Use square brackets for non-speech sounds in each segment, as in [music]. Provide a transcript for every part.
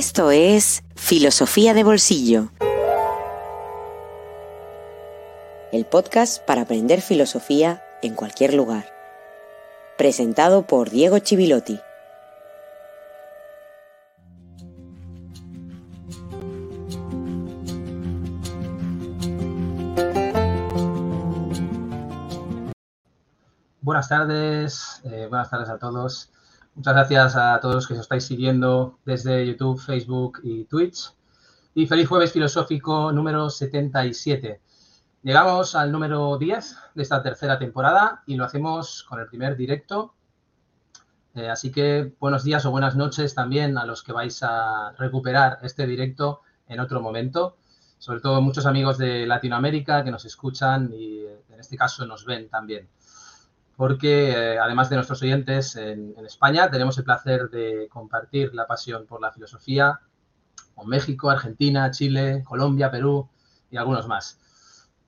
Esto es Filosofía de Bolsillo. El podcast para aprender filosofía en cualquier lugar. Presentado por Diego Chivilotti. Buenas tardes, eh, buenas tardes a todos. Muchas gracias a todos los que os estáis siguiendo desde YouTube, Facebook y Twitch. Y feliz jueves filosófico número 77. Llegamos al número 10 de esta tercera temporada y lo hacemos con el primer directo. Eh, así que buenos días o buenas noches también a los que vais a recuperar este directo en otro momento. Sobre todo muchos amigos de Latinoamérica que nos escuchan y en este caso nos ven también porque eh, además de nuestros oyentes en, España, tenemos el placer de compartir la pasión por la filosofía con México, Argentina, Chile, Colombia, Perú y algunos más.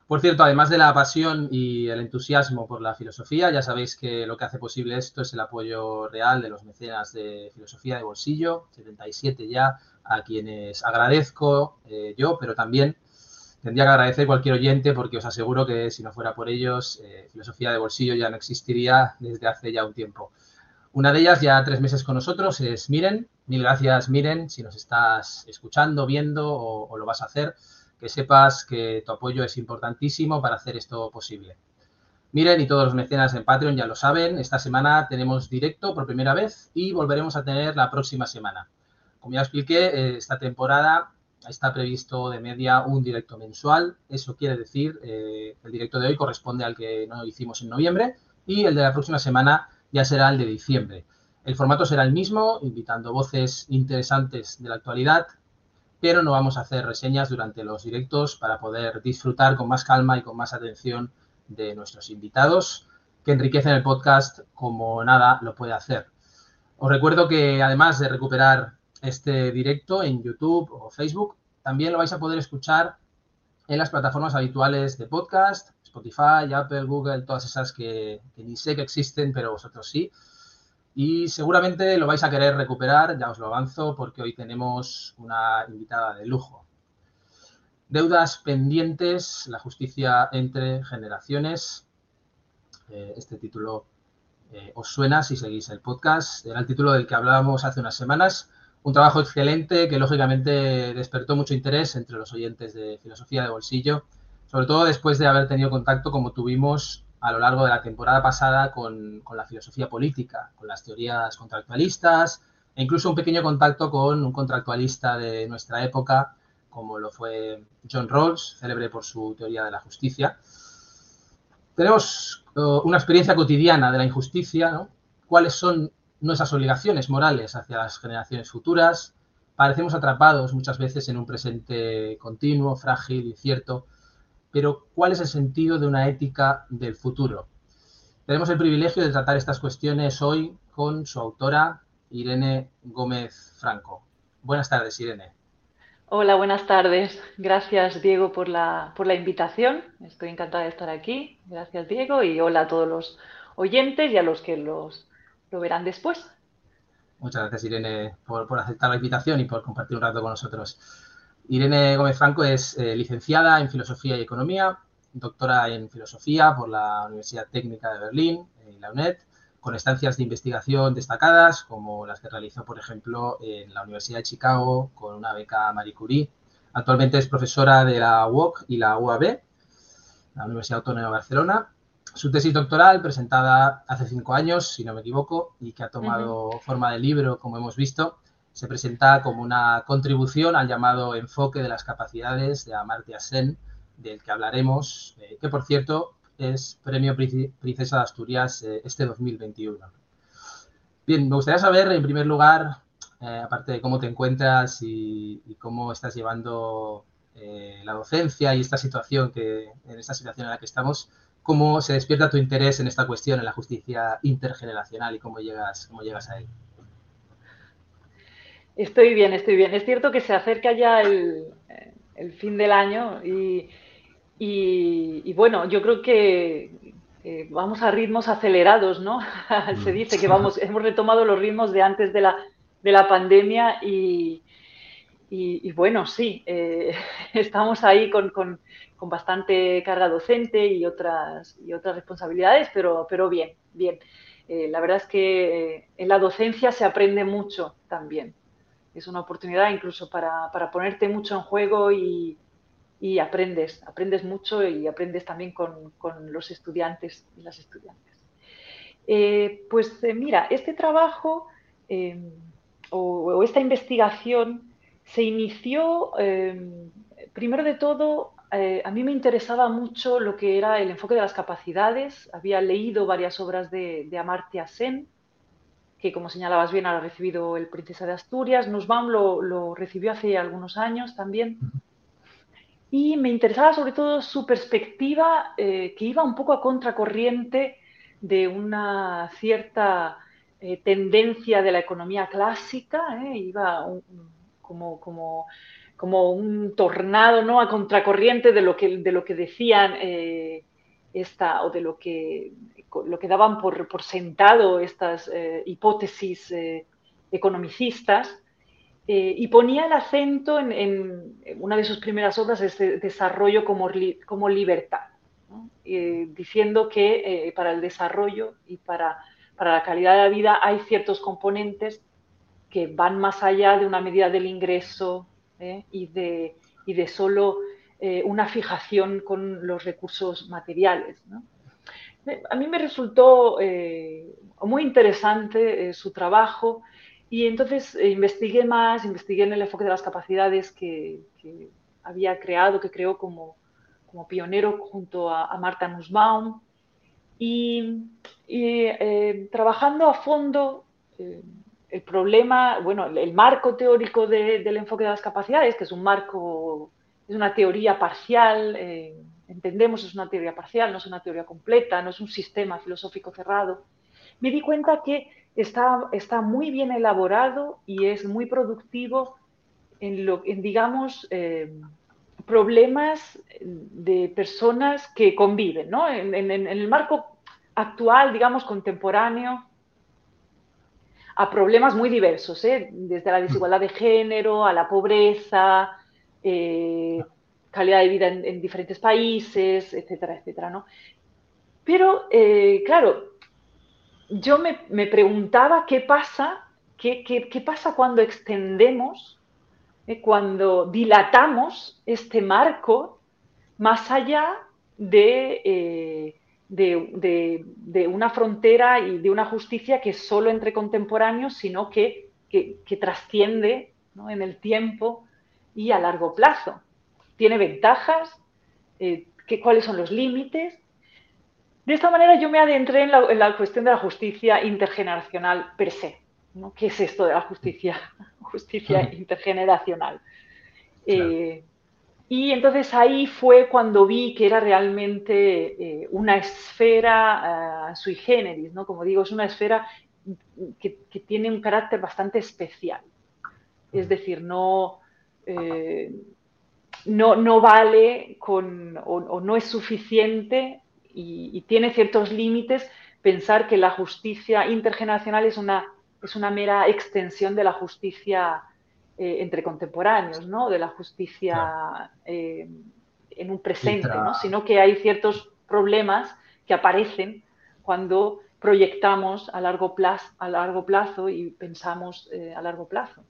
Por cierto, además de la pasión y el entusiasmo por la filosofía, ya sabéis que lo que hace posible esto es el apoyo real de los mecenas de filosofía de bolsillo, 77 ya, a quienes agradezco eh, yo, pero también tendría que agradecer cualquier oyente porque os aseguro que si no fuera por ellos, eh, filosofía de bolsillo ya no existiría desde hace ya un tiempo. Una de ellas, ya tres meses con nosotros, es Miren. Mil gracias, Miren, si nos estás escuchando, viendo o, lo vas a hacer, que sepas que tu apoyo es importantísimo para hacer esto posible. Miren y todos los mecenas en Patreon ya lo saben, esta semana tenemos directo por primera vez y volveremos a tener la próxima semana. Como ya expliqué, eh, esta temporada está previsto de media un directo mensual. Eso quiere decir, eh, el directo de hoy corresponde al que no hicimos en noviembre y el de la próxima semana ya será el de diciembre. El formato será el mismo, invitando voces interesantes de la actualidad, pero no vamos a hacer reseñas durante los directos para poder disfrutar con más calma y con más atención de nuestros invitados, que enriquecen el podcast como nada lo puede hacer. Os recuerdo que además de recuperar este directo en YouTube o Facebook. También lo vais a poder escuchar en las plataformas habituales de podcast, Spotify, Apple, Google, todas esas que, ni sé que existen, pero vosotros sí. Y seguramente lo vais a querer recuperar, ya os lo avanzo, porque hoy tenemos una invitada de lujo. Deudas pendientes, la justicia entre generaciones. Eh, este título eh, os suena si seguís el podcast. Era el título del que hablábamos hace unas semanas un trabajo excelente que lógicamente despertó mucho interés entre los oyentes de Filosofía de Bolsillo, sobre todo después de haber tenido contacto como tuvimos a lo largo de la temporada pasada con, la filosofía política, con las teorías contractualistas e incluso un pequeño contacto con un contractualista de nuestra época, como lo fue John Rawls, célebre por su teoría de la justicia. Tenemos uh, una experiencia cotidiana de la injusticia, ¿no? ¿Cuáles son nuestras obligaciones morales hacia las generaciones futuras. Parecemos atrapados muchas veces en un presente continuo, frágil, incierto, pero ¿cuál es el sentido de una ética del futuro? Tenemos el privilegio de tratar estas cuestiones hoy con su autora, Irene Gómez Franco. Buenas tardes, Irene. Hola, buenas tardes. Gracias, Diego, por la, por la invitación. Estoy encantada de estar aquí. Gracias, Diego, y hola a todos los oyentes y a los que los lo verán después. Muchas gracias, Irene, por, aceptar la invitación y por compartir un rato con nosotros. Irene Gómez Franco es eh, licenciada en Filosofía y Economía, doctora en Filosofía por la Universidad Técnica de Berlín y la UNED, con estancias de investigación destacadas, como las que realizó, por ejemplo, en la Universidad de Chicago con una beca Marie Curie. Actualmente es profesora de la UOC y la UAB, la Universidad Autónoma de Barcelona, su tesis doctoral, presentada hace cinco años, si no me equivoco, y que ha tomado forma de libro, como hemos visto, se presenta como una contribución al llamado enfoque de las capacidades de Amartya Sen, del que hablaremos, eh, que por cierto es Premio Princesa de Asturias eh, este 2021. Bien, me gustaría saber, en primer lugar, eh, aparte de cómo te encuentras y, y cómo estás llevando la docencia y esta situación que, en esta situación en la que estamos, cómo se despierta tu interés en esta cuestión, en la justicia intergeneracional y cómo llegas, cómo llegas a él. Estoy bien, estoy bien. Es cierto que se acerca ya el, fin del año y, bueno, yo creo que vamos a ritmos acelerados, ¿no? [laughs] se dice que vamos, hemos retomado los ritmos de antes de la, de la pandemia y, Y, bueno, sí, eh, [laughs] estamos ahí con, con, bastante carga docente y otras, y otras responsabilidades, pero, pero bien, bien. Eh, la verdad es que en la docencia se aprende mucho también. Es una oportunidad incluso para, para ponerte mucho en juego y, y, aprendes, aprendes mucho y aprendes también con, con los estudiantes y las estudiantes. Eh, pues mira, este trabajo o, esta investigación se ínció, em, primero de todo, eh, a mí me interesaba mucho lo que era el enfoque de las capacidades. Había leído varias obras de, Amartya Sen, que como señalabas bien ha recibido el Princesa de Asturias. Nussbaum lo, recibió hace algunos años también. Y me interesaba sobre todo su perspectiva, eh, que iba un poco a contracorriente de una cierta eh, tendencia de la economía clásica, iba como, como, como un tornado ¿no? a contracorriente de lo que, de lo que decían eh, esta, o de lo que, lo que daban por, por sentado estas eh, hipótesis eh, economicistas. y ponía el acento en, una de sus primeras obras, este desarrollo como, como libertad, diciendo que para el desarrollo y para, para la calidad de la vida hay ciertos componentes que van más allá de una medida del ingreso ¿eh? y, de, y, de, solo eh, una fijación con los recursos materiales. A mí me resultó eh, muy interesante su trabajo y entonces investigué más, investigué en el enfoque de las capacidades que, había creado, que creó como, como pionero junto a, Marta Nussbaum y, y trabajando a fondo el problema, bueno, el marco teórico del enfoque de las capacidades, que es un marco, es una teoría parcial, eh, entendemos es una teoría parcial, no es una teoría completa, no es un sistema filosófico cerrado, me di cuenta que está, está muy bien elaborado y es muy productivo en, lo, en digamos, eh, problemas de personas que conviven, ¿no? en, en el marco actual, digamos, contemporáneo, a problemas muy diversos, ¿eh? desde la desigualdad de género, a la pobreza, eh, calidad de vida en, diferentes países, etcétera, etcétera. ¿no? Pero, eh, claro, yo me, preguntaba qué pasa, qué, qué, pasa cuando extendemos, cuando dilatamos este marco más allá de de, una frontera y de una justicia que es solo entre contemporáneos, sino que, trasciende en el tiempo y a largo plazo. Tiene ventajas, eh, cuáles son los límites. De esta manera yo me adentré en la, cuestión de la justicia intergeneracional per se. ¿Qué es esto de la justicia, [laughs] justicia intergeneracional? Eh, y entonces ahí fue cuando vi que era realmente eh, una esfera uh, sui generis, ¿no? Como digo, es una esfera que, tiene un carácter bastante especial. Es decir, no, eh, no, no, vale con, o, no es suficiente y, y, tiene ciertos límites pensar que la justicia intergeneracional es una, es una mera extensión de la justicia eh, entre contemporáneos, ¿no? De la justicia eh, en un presente, ¿no? Sino que hay ciertos problemas que aparecen cuando proyectamos a largo plazo, a largo plazo y pensamos eh, a largo plazo.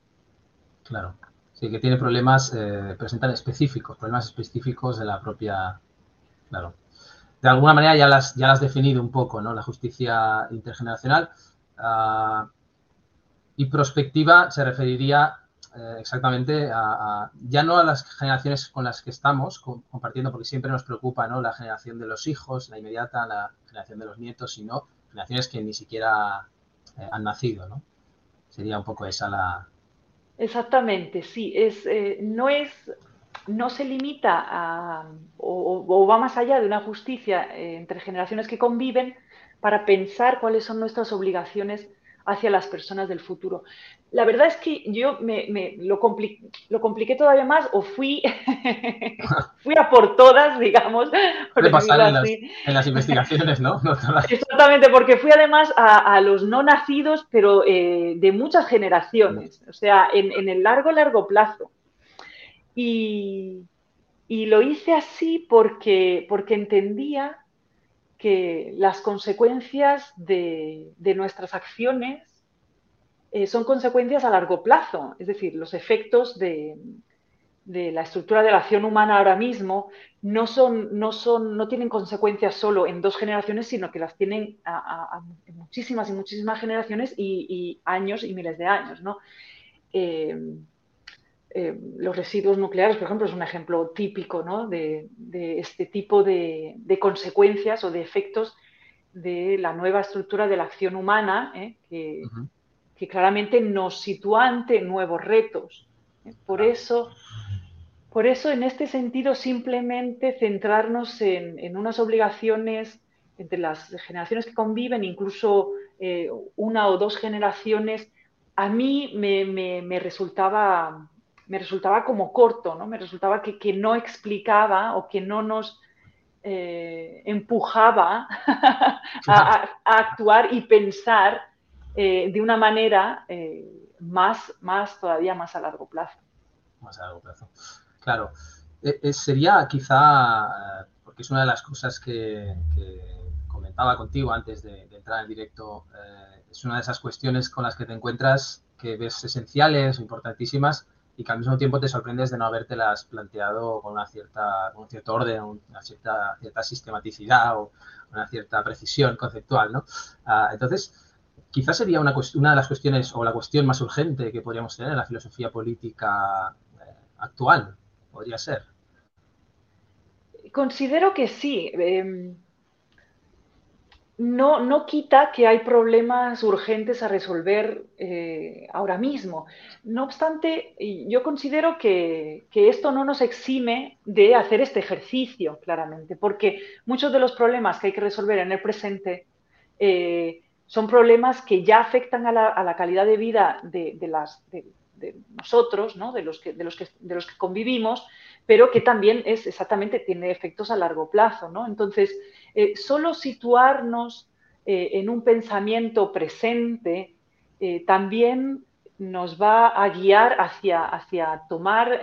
Claro. Sí, que tiene problemas, presentan específicos, problemas específicos de la propia. Claro. De alguna manera ya las, ya las has definido un poco, ¿no? La justicia intergeneracional. Ah, y prospectiva se referiría eh, exactamente ya no a las generaciones con las que estamos compartiendo, porque siempre nos preocupa ¿no? la generación de los hijos, la inmediata, la generación de los nietos, sino generaciones que ni siquiera eh, han nacido, ¿no? Sería un poco esa la... Exactamente, sí. Es, eh, no es no se limita a, o, va más allá de una justicia entre generaciones que conviven para pensar cuáles son nuestras obligaciones hacia las personas del futuro. La verdad es que yo me, lo, compliqué todavía más o fui, [laughs] fui a por todas, digamos. Por pasar en las, en las, investigaciones, ¿no? [laughs] Exactamente, porque fui además a, los no nacidos, pero eh, de muchas generaciones, o sea, en, el largo, largo plazo. Y, lo hice así porque, porque entendía que las consecuencias de, nuestras acciones eh, son consecuencias a largo plazo, es decir, los efectos de, la estructura de la acción humana ahora mismo no, son, no, son, no tienen consecuencias solo en dos generaciones, sino que las tienen a, muchísimas y muchísimas generaciones y, años y miles de años. ¿no? Eh, eh, los residuos nucleares, por ejemplo, es un ejemplo típico de, este tipo de, consecuencias o de efectos de la nueva estructura de la acción humana, que, claramente nos sitúa ante nuevos retos. ¿eh? Por, eso, por eso, en este sentido, simplemente centrarnos en, unas obligaciones entre las generaciones que conviven, incluso una o dos generaciones, a mí me resultaba me resultaba como corto, ¿no? Me resultaba que, no explicaba o que no nos eh, empujaba [laughs] a, actuar y pensar eh, de una manera eh, más, más, todavía más a largo plazo. Más a largo plazo. Claro. sería quizá, porque es una de las cosas que, comentaba contigo antes de, entrar en directo, es una de esas cuestiones con las que te encuentras que ves esenciales importantísimas y que al mismo tiempo te sorprendes de no habértelas planteado con una cierta, un cierto orden, una cierta, cierta sistematicidad o una cierta precisión conceptual, ¿no? Ah, entonces, quizás sería una, una de las cuestiones o la cuestión más urgente que podríamos tener en la filosofía política eh, actual, podría ser. Considero que sí. Em, no, no quita que hay problemas urgentes a resolver eh, ahora mismo. No obstante, yo considero que, esto no nos exime de hacer este ejercicio, claramente, porque muchos de los problemas que hay que resolver en el presente eh, son problemas que ya afectan a la, calidad de vida de, las, de, nosotros, ¿no? de, los que, de, los que, de los que convivimos, pero que también es exactamente, tiene efectos a largo plazo. ¿no? Entonces, eh, solo situarnos eh, en un pensamiento presente eh, también nos va a guiar hacia, hacia tomar,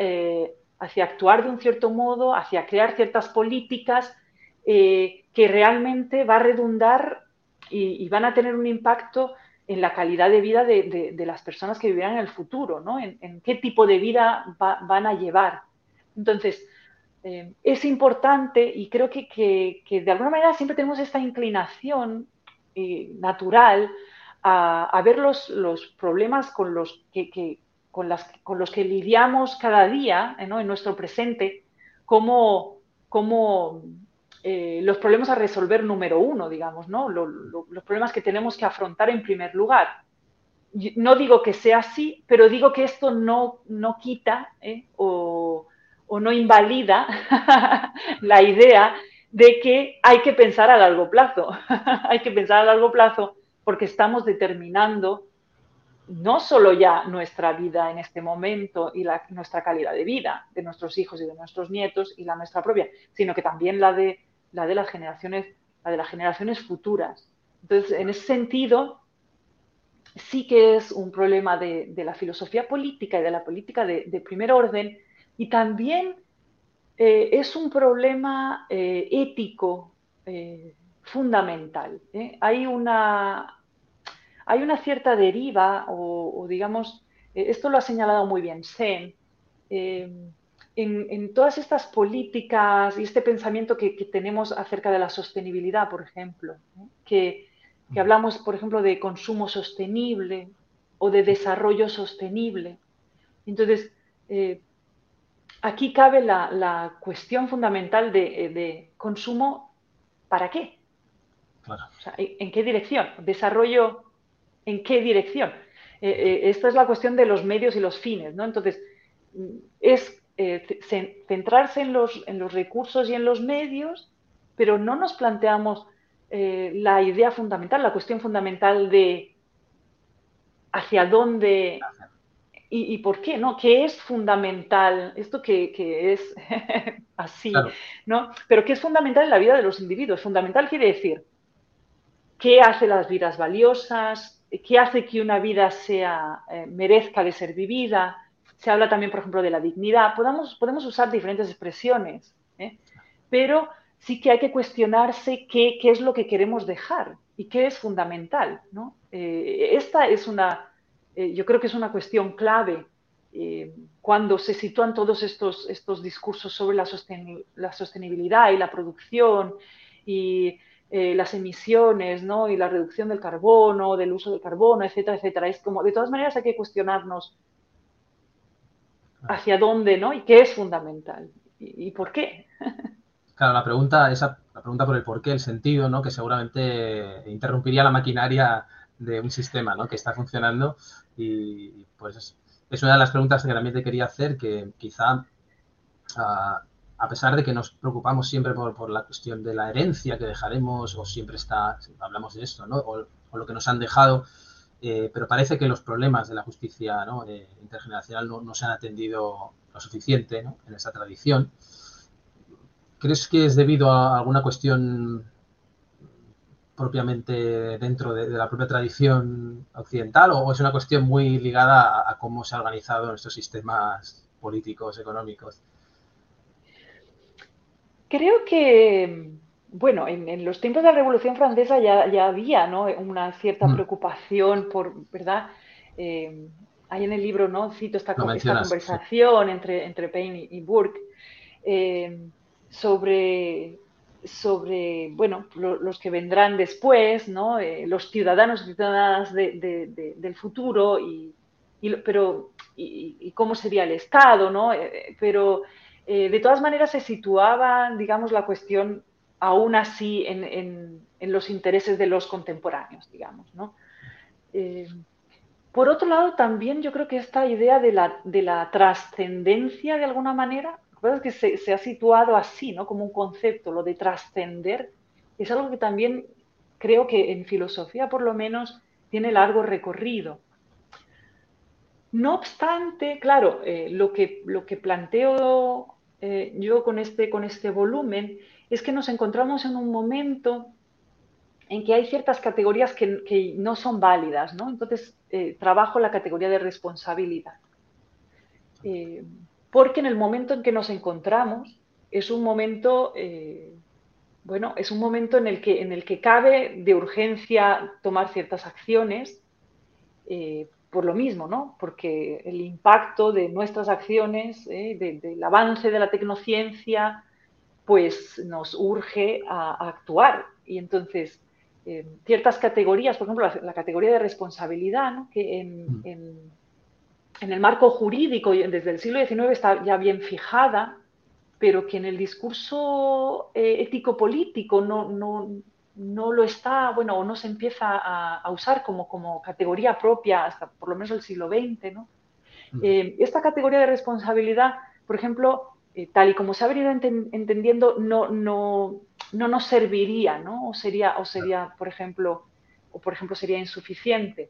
hacia actuar de un cierto modo, hacia crear ciertas políticas que realmente va a redundar y, van a tener un impacto en la calidad de vida de, las personas que vivirán en el futuro, ¿no? en, qué tipo de vida van a llevar. Entonces, eh, es importante y creo que, de alguna manera siempre tenemos esta inclinación eh, natural a, ver los, problemas con los que, con, los que lidiamos cada día en nuestro presente como, como eh, los problemas a resolver número uno, digamos, ¿no? los problemas que tenemos que afrontar en primer lugar. No digo que sea así, pero digo que esto no, no quita o o no invalida [laughs] la idea de que hay que pensar a largo plazo. [laughs] hay que pensar a largo plazo porque estamos determinando no solo ya nuestra vida en este momento y nuestra calidad de vida de nuestros hijos y de nuestros nietos y la nuestra propia, sino que también la de, la de las generaciones, la de las generaciones futuras. Entonces, en ese sentido, sí que es un problema de, la filosofía política y de la política de primer orden y también eh, es un problema eh, ético eh, fundamental. Hay, una, hay una cierta deriva, o, digamos, esto lo ha señalado muy bien Sen, en, todas estas políticas y este pensamiento que, tenemos acerca de la sostenibilidad, por ejemplo, que, que, hablamos, por ejemplo, de consumo sostenible o de desarrollo sostenible. Entonces, aquí cabe la, cuestión fundamental eh, de, consumo, ¿para qué? ¿En qué dirección? ¿Desarrollo en qué dirección? Eh, eh, esta es la cuestión de los medios y los fines, ¿no? Entonces, es centrarse en los, en los, recursos y en los medios, pero no nos planteamos la idea fundamental, la cuestión fundamental de hacia dónde ¿Y, por qué? ¿no? ¿Qué es fundamental? Esto que, es [laughs] así, ¿no? Pero ¿qué es fundamental en la vida de los individuos? Fundamental quiere decir, ¿qué hace las vidas valiosas? ¿Qué hace que una vida sea, eh, merezca de ser vivida? Se habla también, por ejemplo, de la dignidad. Podemos, podemos usar diferentes expresiones, ¿eh? pero sí que hay que cuestionarse qué, qué, es lo que queremos dejar y qué es fundamental. ¿no? Eh, esta es una, eh, yo creo que es una cuestión clave cuando se sitúan todos estos, estos discursos sobre la, la sostenibilidad y la producción y las emisiones, ¿no? Y la reducción del carbono, del uso del carbono, etcétera, etcétera. Es como, de todas maneras, hay que cuestionarnos hacia dónde, ¿no? Y qué es fundamental y, por qué. Claro, la pregunta, esa, la pregunta por el por qué, el sentido, ¿no? Que seguramente interrumpiría la maquinaria de un sistema, ¿no? Que está funcionando y pues es, una de las preguntas que también te quería hacer, que quizá a, pesar de que nos preocupamos siempre por, la cuestión de la herencia que dejaremos o siempre está, hablamos de esto, ¿no? O lo que nos han dejado, eh, pero parece que los problemas de la justicia eh, intergeneracional no, se han atendido lo suficiente en esa tradición. ¿Crees que es debido a alguna cuestión propiamente dentro de, la propia tradición occidental o es una cuestión muy ligada a, cómo se ha organizado nuestros sistemas políticos, económicos? Creo que bueno, en, los tiempos de la Revolución Francesa ya, había una cierta mm. preocupación por, ¿verdad? Eh, hay en el libro, ¿no? Cito esta, conversación entre, entre Payne y, Burke eh, sobre, sobre, bueno, los que vendrán después, ¿no? Eh, los ciudadanos y ciudadanas del futuro, y, pero, y, cómo sería el Estado, ¿no? pero de todas maneras se situaba, digamos, la cuestión aún así en, los intereses de los contemporáneos, digamos. ¿no? Eh, por otro lado, también yo creo que esta idea de la, de la trascendencia, de alguna manera, que se, se, ha situado así, ¿no? como un concepto, lo de trascender, es algo que también creo que en filosofía, por lo menos, tiene largo recorrido. No obstante, claro, eh, lo, que, lo que planteo eh, yo con este, con este volumen es que nos encontramos en un momento en que hay ciertas categorías que, no son válidas, ¿no? Entonces, eh, trabajo la categoría de responsabilidad. Eh, porque en el momento en que nos encontramos es un momento, eh, bueno, es un momento en el, que, en el que cabe de urgencia tomar ciertas acciones por lo mismo, ¿no? Porque el impacto de nuestras acciones, del avance de la tecnociencia, pues nos urge a, actuar. Y entonces, eh, ciertas categorías, por ejemplo, la, categoría de responsabilidad, que mm. en, el marco jurídico desde el siglo XIX está ya bien fijada, pero que en el discurso eh, ético-político no, no, lo está, bueno, o no se empieza a, usar como, como, categoría propia hasta por lo menos el siglo XX. ¿no? Mm. Eh, esta categoría de responsabilidad, por ejemplo, eh, tal y como se ha venido entendiendo, no, no, no, nos serviría, ¿no? O sería, o sería, por ejemplo, o por ejemplo sería insuficiente.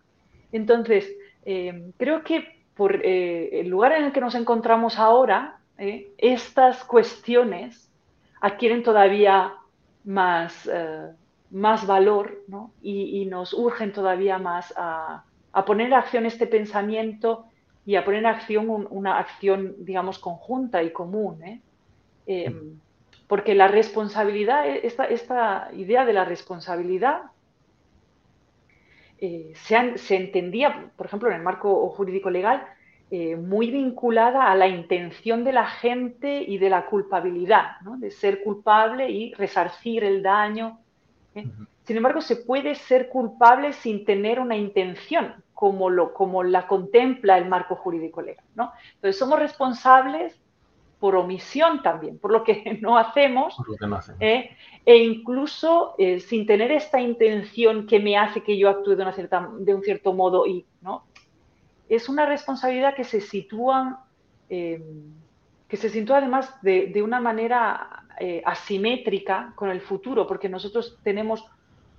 Entonces, eh, creo que por eh, el lugar en el que nos encontramos ahora, estas cuestiones adquieren todavía más, más valor ¿no? y, nos urgen todavía más a, a poner en acción este pensamiento y a poner en acción una acción, digamos, conjunta y común. ¿eh? Em, porque la responsabilidad, e, esta, esta, idea de la responsabilidad eh, se, entendía, por ejemplo, en el marco jurídico legal, eh, muy vinculada a la intención de la gente y de la culpabilidad, ¿no? de ser culpable y resarcir el daño. Sin embargo, se puede ser culpable sin tener una intención, como, lo, como la contempla el marco jurídico legal. ¿no? Entonces, somos responsables por omisión también, [laughs] por lo que no hacemos, ¿eh? e incluso eh, sin tener esta intención que me hace que yo actúe de, una cierta, de un cierto modo y, ¿no? Es una responsabilidad que se sitúa, em, que se sitúa además de, una manera eh, asimétrica con el futuro, porque nosotros tenemos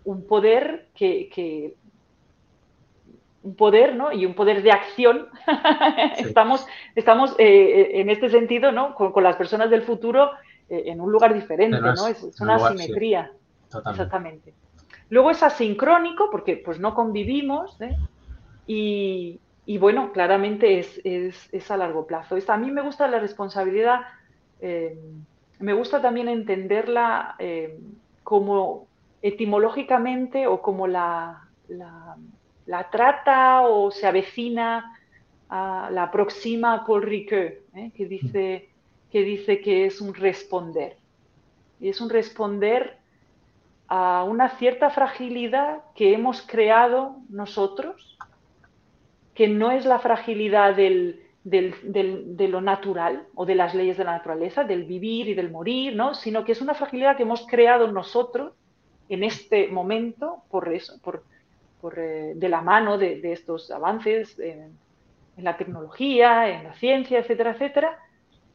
un poder que un poder ¿no? y un poder de acción. [laughs] estamos estamos eh, en este sentido ¿no? con, las personas del futuro eh, en un lugar diferente, ¿no? es, una asimetría. Exactamente. Luego es asincrónico porque pues no convivimos ¿eh? y, y bueno, claramente es, es, a largo plazo. a mí me gusta la responsabilidad, eh, me gusta también entenderla eh, como etimológicamente o como la, la, trata o se avecina, a, la aproxima Paul Ricoeur, ¿eh? que, dice, que dice que es un responder. Y es un responder a una cierta fragilidad que hemos creado nosotros, que no es la fragilidad del, de lo natural o de las leyes de la naturaleza, del vivir y del morir, ¿no? sino que es una fragilidad que hemos creado nosotros en este momento por eso, por, eh, de la mano de, estos avances en, la tecnología, en la ciencia, etcétera, etcétera,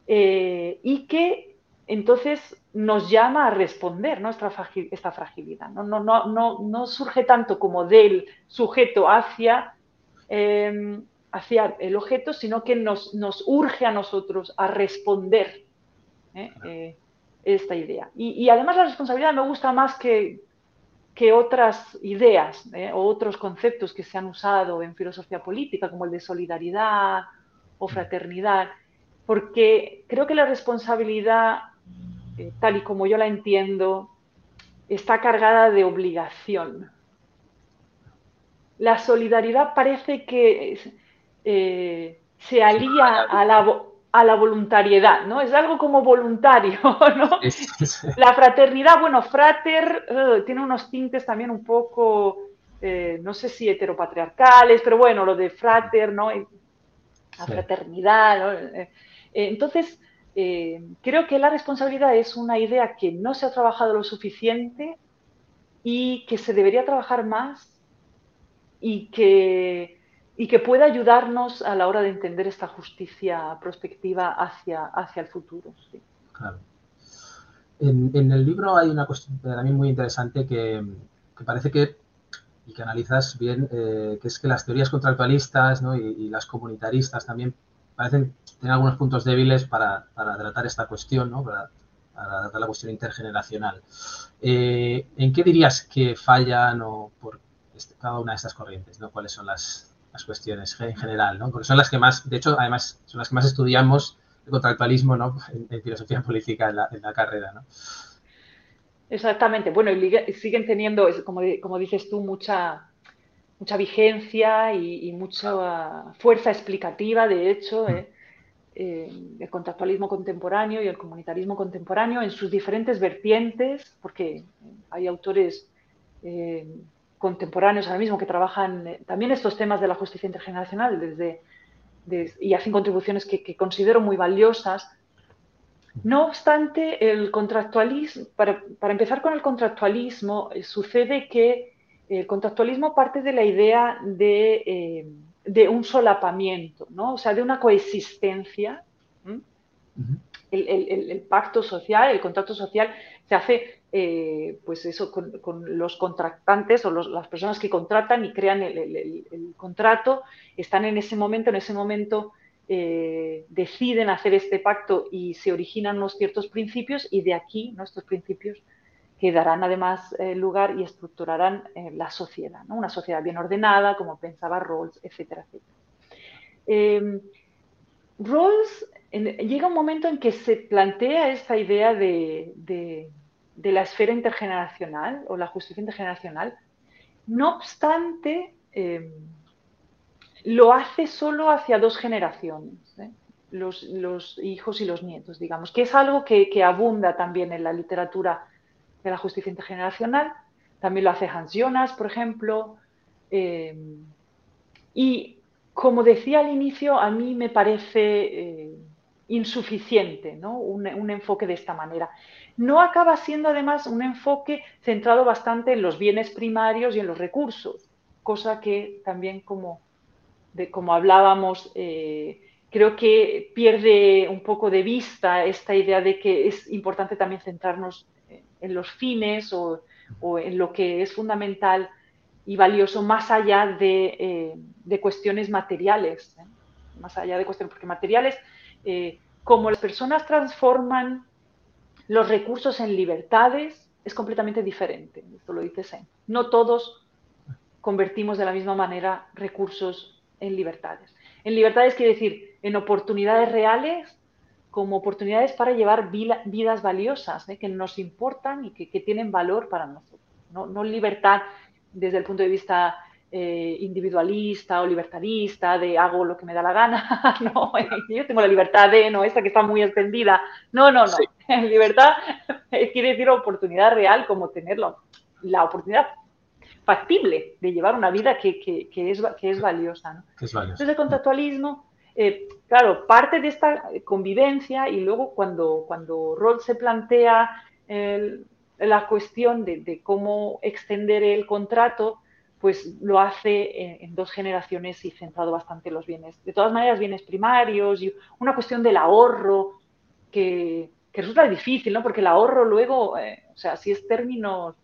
eh, y que entonces nos llama a responder ¿no? esta, fragilidad. ¿no? No, no, no, no, surge tanto como del sujeto hacia, em, hacia el objeto, sino que nos, nos, urge a nosotros a responder ¿eh? esta idea. y, además la responsabilidad me gusta más que, que otras ideas ¿eh? o otros conceptos que se han usado en filosofía política, como el de solidaridad o fraternidad, porque creo que la responsabilidad, eh, tal y como yo la entiendo, está cargada de obligación. La solidaridad parece que eh, se alía a la, a la voluntariedad, ¿no? Es algo como voluntario, [laughs] ¿no? La fraternidad, bueno, frater eh, tiene unos tintes también un poco, eh, no sé si heteropatriarcales, pero bueno, lo de frater, ¿no? La fraternidad, ¿no? Eh, entonces, creo que la responsabilidad es una idea que no se ha trabajado lo suficiente y que se debería trabajar más y que y que pueda ayudarnos a la hora de entender esta justicia prospectiva hacia, hacia el futuro. Claro. En, el libro hay una cuestión también muy interesante que, parece que, y que analizas bien, eh, que es que las teorías contractualistas y, las comunitaristas también parecen tener algunos puntos débiles para, tratar esta cuestión, ¿no? para, tratar la cuestión intergeneracional. Eh, ¿En qué dirías que fallan o por este, cada una de estas corrientes? ¿no? ¿Cuáles son las, cuestiones en general, ¿no? Porque son las que más, de hecho, además, son las que más estudiamos el contractualismo, ¿no? En, filosofía política en la, carrera, ¿no? Exactamente. Bueno, y siguen teniendo, como, como dices tú, mucha, mucha vigencia y, mucha fuerza explicativa, de hecho, mm. ¿eh? Eh, el contractualismo contemporáneo y el comunitarismo contemporáneo en sus diferentes vertientes, porque hay autores eh, contemporáneos ahora mismo que trabajan eh, también estos temas de la justicia intergeneracional desde, y hacen contribuciones que, considero muy valiosas. No obstante, el contractualismo, para, empezar con el contractualismo, eh, sucede que el contractualismo parte de la idea de, eh, un solapamiento, ¿no? o sea, de una coexistencia. el, pacto social, el contrato social, se hace eh, pues eso, con, los contratantes o las personas que contratan y crean el, contrato, están en ese momento, en ese momento eh, deciden hacer este pacto y se originan unos ciertos principios y de aquí nuestros principios que darán además eh, lugar y estructurarán la sociedad, una sociedad bien ordenada, como pensaba Rawls, etcétera, etcétera. Rawls llega un momento en que se plantea esta idea de la esfera intergeneracional o la justicia intergeneracional. No obstante, eh, lo hace solo hacia dos generaciones, ¿eh? los, hijos y los nietos, digamos, que es algo que, abunda también en la literatura de la justicia intergeneracional. También lo hace Hans Jonas, por ejemplo. Eh, y como decía al inicio, a mí me parece insuficiente ¿no? un, enfoque de esta manera no acaba siendo además un enfoque centrado bastante en los bienes primarios y en los recursos, cosa que también como, de, como hablábamos, eh, creo que pierde un poco de vista esta idea de que es importante también centrarnos en los fines o, en lo que es fundamental y valioso más allá de, eh, cuestiones materiales, ¿eh? más allá de cuestiones, porque materiales, como las personas transforman los recursos en libertades es completamente diferente. Esto lo dice Sen. No todos convertimos de la misma manera recursos en libertades. En libertades quiere decir en oportunidades reales como oportunidades para llevar vidas valiosas, ¿eh? que nos importan y que, tienen valor para nosotros. No, libertad desde el punto de vista eh, individualista o libertarista, de hago lo que me da la gana, [laughs] no, yo tengo la libertad de, no, esa que está muy extendida, no, no, no, [laughs] libertad quiere decir oportunidad real como tenerlo, la oportunidad factible de llevar una vida que, es, que es valiosa. Entonces el contractualismo, eh, claro, parte de esta convivencia y luego cuando, cuando se plantea la cuestión de, cómo extender el contrato, pues lo hace en, dos generaciones y centrado bastante en los bienes. De todas maneras, bienes primarios y una cuestión del ahorro que, resulta difícil, ¿no? Porque el ahorro luego, eh, o sea, si es términos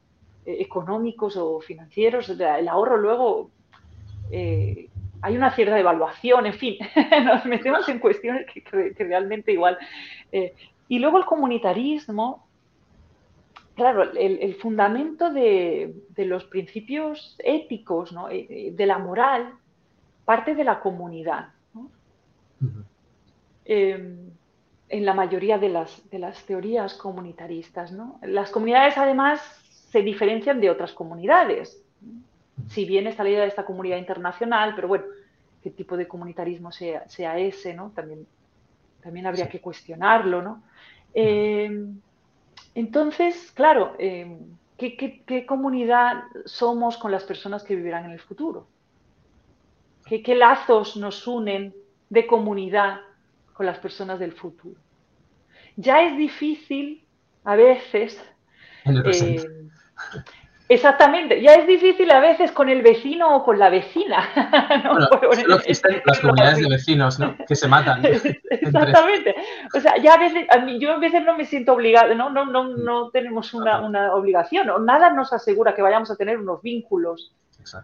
eh, económicos o financieros, el ahorro luego eh, hay una cierta evaluación, en fin, [laughs] nos metemos en cuestiones que, realmente igual. Eh, y luego el comunitarismo, claro, el, fundamento de, los principios éticos, de la moral, parte de la comunidad. en la mayoría de las, de las teorías comunitaristas. ¿no? Las comunidades, además, se diferencian de otras comunidades. Si bien está la idea de esta comunidad internacional, pero bueno, qué tipo de comunitarismo sea, sea ese, ¿no? También, también habría que cuestionarlo, ¿no? Eh, entonces, claro, eh, ¿qué, comunidad somos con las personas que vivirán en el futuro? ¿Qué, ¿Qué, lazos nos unen de comunidad con las personas del futuro? Ya es difícil a veces Exactamente, ya es difícil a veces con el vecino o con la vecina. [laughs] Bueno, las comunidades de vecinos ¿no? que se matan. [laughs] Exactamente. O sea, ya a veces, a mí, yo a veces no me siento obligada, no, no, no, no tenemos una, una obligación, o nada nos asegura que vayamos a tener unos vínculos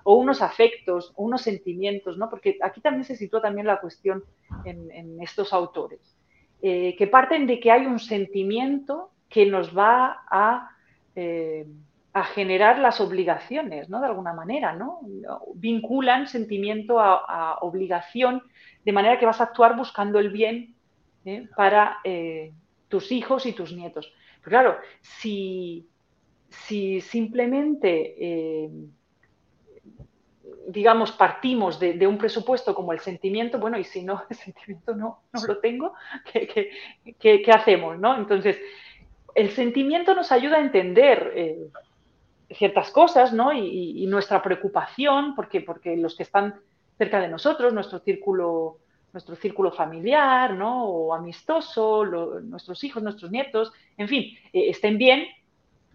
o unos afectos o unos sentimientos, ¿no? Porque aquí también se sitúa también la cuestión en, estos autores, eh, que parten de que hay un sentimiento que nos va a eh, a generar las obligaciones, ¿no? De alguna manera, ¿no? Vinculan sentimiento a, obligación, de manera que vas a actuar buscando el bien ¿eh? para eh, tus hijos y tus nietos. Pero claro, si, si simplemente, eh, digamos, partimos de, un presupuesto como el sentimiento, bueno, y si no, [laughs] el sentimiento no, no lo tengo, ¿qué, qué, hacemos, no? Entonces, el sentimiento nos ayuda a entender ciertas cosas, ¿no? Y, nuestra preocupación, porque, porque los que están cerca de nosotros, nuestro círculo, nuestro círculo familiar, ¿no? O amistoso, nuestros hijos, nuestros nietos, en fin, eh, estén bien,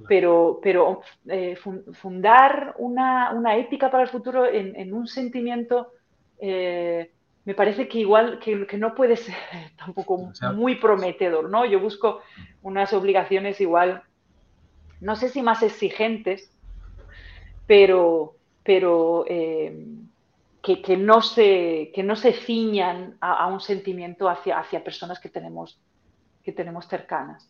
pero, pero eh, fundar una, ética para el futuro en, un sentimiento eh, me parece que igual que, que, no puede ser [laughs] tampoco muy prometedor, ¿no? Yo busco unas obligaciones igual no sé si más exigentes, pero, pero eh, que, no se, que no se ciñan a, un sentimiento hacia, hacia personas que tenemos, que tenemos cercanas.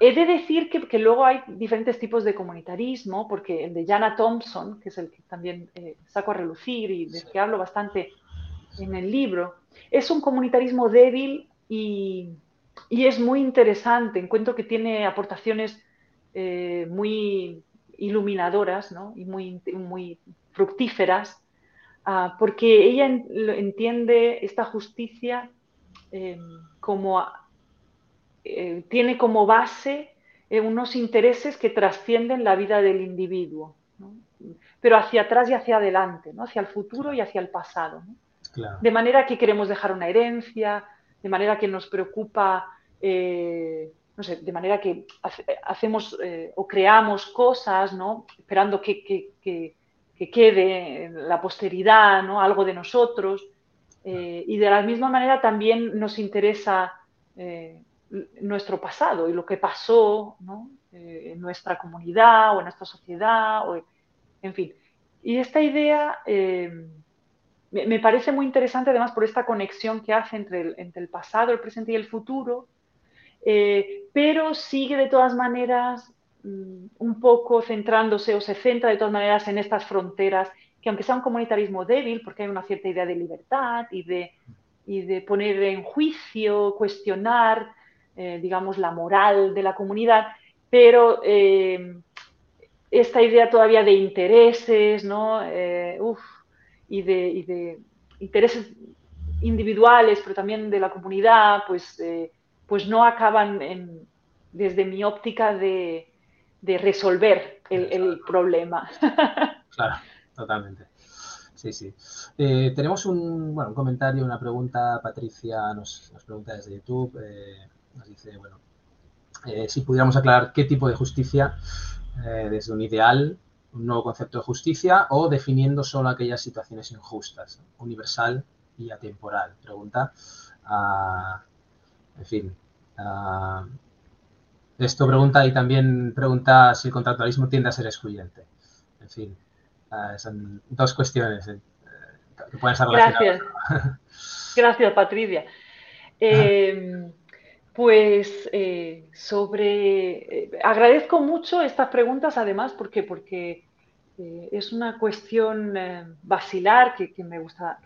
He de decir que, luego hay diferentes tipos de comunitarismo, porque el de Jana Thompson, que es el que también eh, saco a relucir y del que hablo bastante en el libro, es un comunitarismo débil y, y es muy interesante. Encuentro que tiene aportaciones eh, muy iluminadoras y muy, muy fructíferas, ah, porque ella entiende esta justicia em, como eh, tiene como base eh, unos intereses que trascienden la vida del individuo, pero hacia atrás y hacia adelante, ¿no? hacia el futuro y hacia el pasado. De manera que queremos dejar una herencia, de manera que nos preocupa no sé, de manera que hacemos eh, o creamos cosas, ¿no? Esperando que, quede en la posteridad, ¿no? Algo de nosotros. Eh, y de la misma manera también nos interesa eh, nuestro pasado y lo que pasó en nuestra comunidad o en nuestra sociedad, o, en fin. Y esta idea me, parece muy interesante además por esta conexión que hace entre entre el pasado, el presente y el futuro, eh, pero sigue de todas maneras mm, un poco centrándose o se centra de todas maneras en estas fronteras que aunque sea un comunitarismo débil, porque hay una cierta idea de libertad y de, y de poner en juicio, cuestionar, eh, digamos, la moral de la comunidad, pero eh, esta idea todavía de intereses, ¿no? Eh, y, de, y, de, intereses individuales, pero también de la comunidad, pues, pues no acaban, en, desde mi óptica, de, de resolver el, el problema. [laughs] Claro, totalmente. Sí, sí. Eh, tenemos un, bueno, un comentario, una pregunta. Patricia nos, nos pregunta desde YouTube. Eh, nos dice, bueno, eh, si pudiéramos aclarar qué tipo de justicia, desde un ideal, un nuevo concepto de justicia, o definiendo solo aquellas situaciones injustas, universal y atemporal. Pregunta. Ah, en fin. Ah, esto pregunta y también pregunta si el contractualismo tiende a ser excluyente. En fin. Ah, son dos cuestiones eh, que pueden estar relacionadas. Gracias, [laughs] Gracias Patricia. Eh, pues eh, sobre... agradezco mucho estas preguntas además porque, porque es una cuestión vacilar que, me gusta,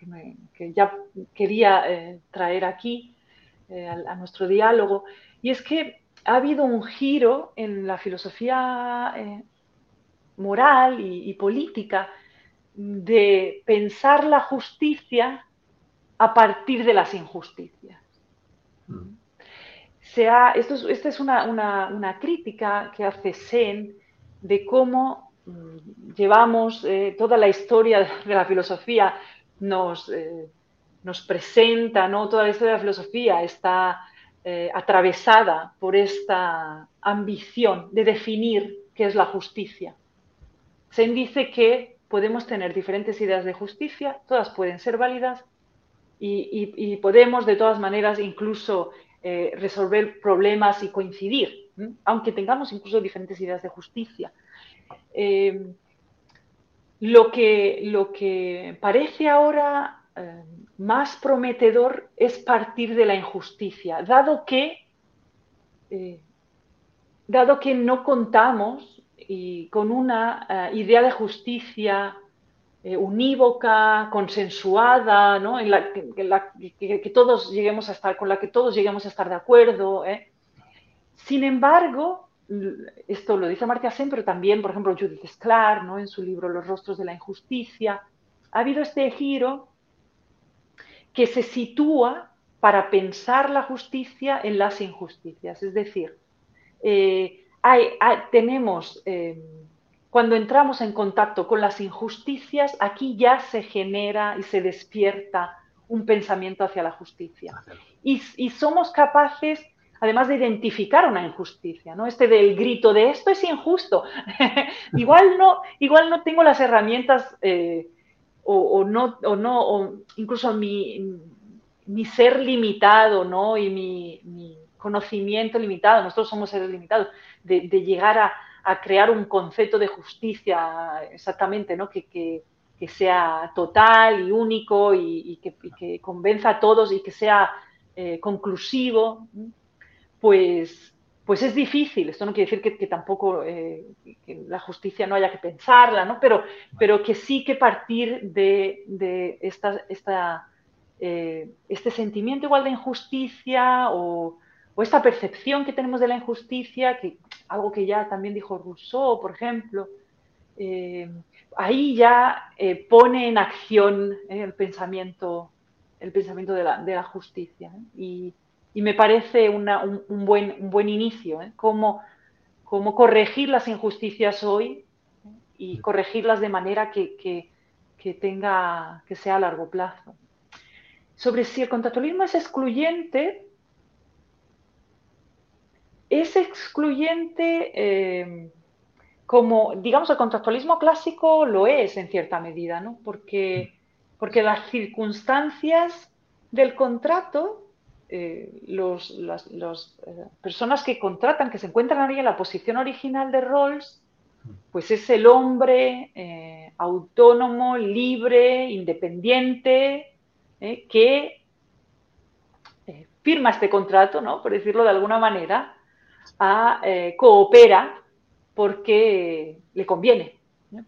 que, ya quería traer aquí a, a, nuestro diálogo. Y es que ha habido un giro en la filosofía moral y, política de pensar la justicia a partir de las injusticias. Mm. Sea, esto es, esta es una, crítica que hace Sen de cómo mm, llevamos eh, toda la historia de la filosofía, nos, eh, nos presenta, ¿no? toda la historia de la filosofía está eh, atravesada por esta ambición de definir qué es la justicia. Sen dice que podemos tener diferentes ideas de justicia, todas pueden ser válidas y, podemos de todas maneras incluso eh, resolver problemas y coincidir, aunque tengamos incluso diferentes ideas de justicia. Eh, lo, que, lo, que, parece ahora eh, más prometedor es partir de la injusticia, dado que, dado que no contamos con una eh, idea de justicia eh, unívoca, consensuada, ¿no? en la, todos lleguemos a estar, con la que todos lleguemos a estar de acuerdo. ¿eh? Sin embargo, esto lo dice Martia Sen, pero también, por ejemplo, Judith Sklar, ¿no? en su libro Los rostros de la injusticia, ha habido este giro que se sitúa para pensar la justicia en las injusticias. Es decir, tenemos, eh, cuando entramos en contacto con las injusticias, aquí ya se genera y se despierta un pensamiento hacia la justicia. Y, somos capaces, además de identificar una injusticia, ¿no? Este del grito de esto es injusto. [laughs] igual, no, igual no tengo las herramientas eh, o, no, o no o incluso mi, ser limitado, ¿no? Y mi, mi conocimiento limitado, nosotros somos seres limitados, de, llegar a, crear un concepto de justicia exactamente, ¿no? que, sea total y único y, que, convenza a todos y que sea eh, conclusivo, pues, pues es difícil. Esto no quiere decir que, tampoco eh, la justicia no haya que pensarla, ¿no? Pero, pero que sí que partir de, esta, esta eh, este sentimiento igual de injusticia o, o esta percepción que tenemos de la injusticia, que algo que ya también dijo Rousseau, por ejemplo, eh, ahí ya pone en acción el pensamiento, el pensamiento de la, justicia. Y, me parece un, buen, un, buen, inicio, cómo, corregir las injusticias hoy y corregirlas de manera que, que, tenga, que sea a largo plazo. Sobre si el contractualismo es excluyente, es excluyente eh, como, digamos, el contractualismo clásico lo es en cierta medida, ¿no? Porque, porque las circunstancias del contrato, eh, las eh, personas que contratan, que se encuentran ahí en la posición original de Rawls, pues es el hombre autónomo, libre, independiente, que firma este contrato, ¿no? Por decirlo de alguna manera, a, eh, coopera porque le conviene.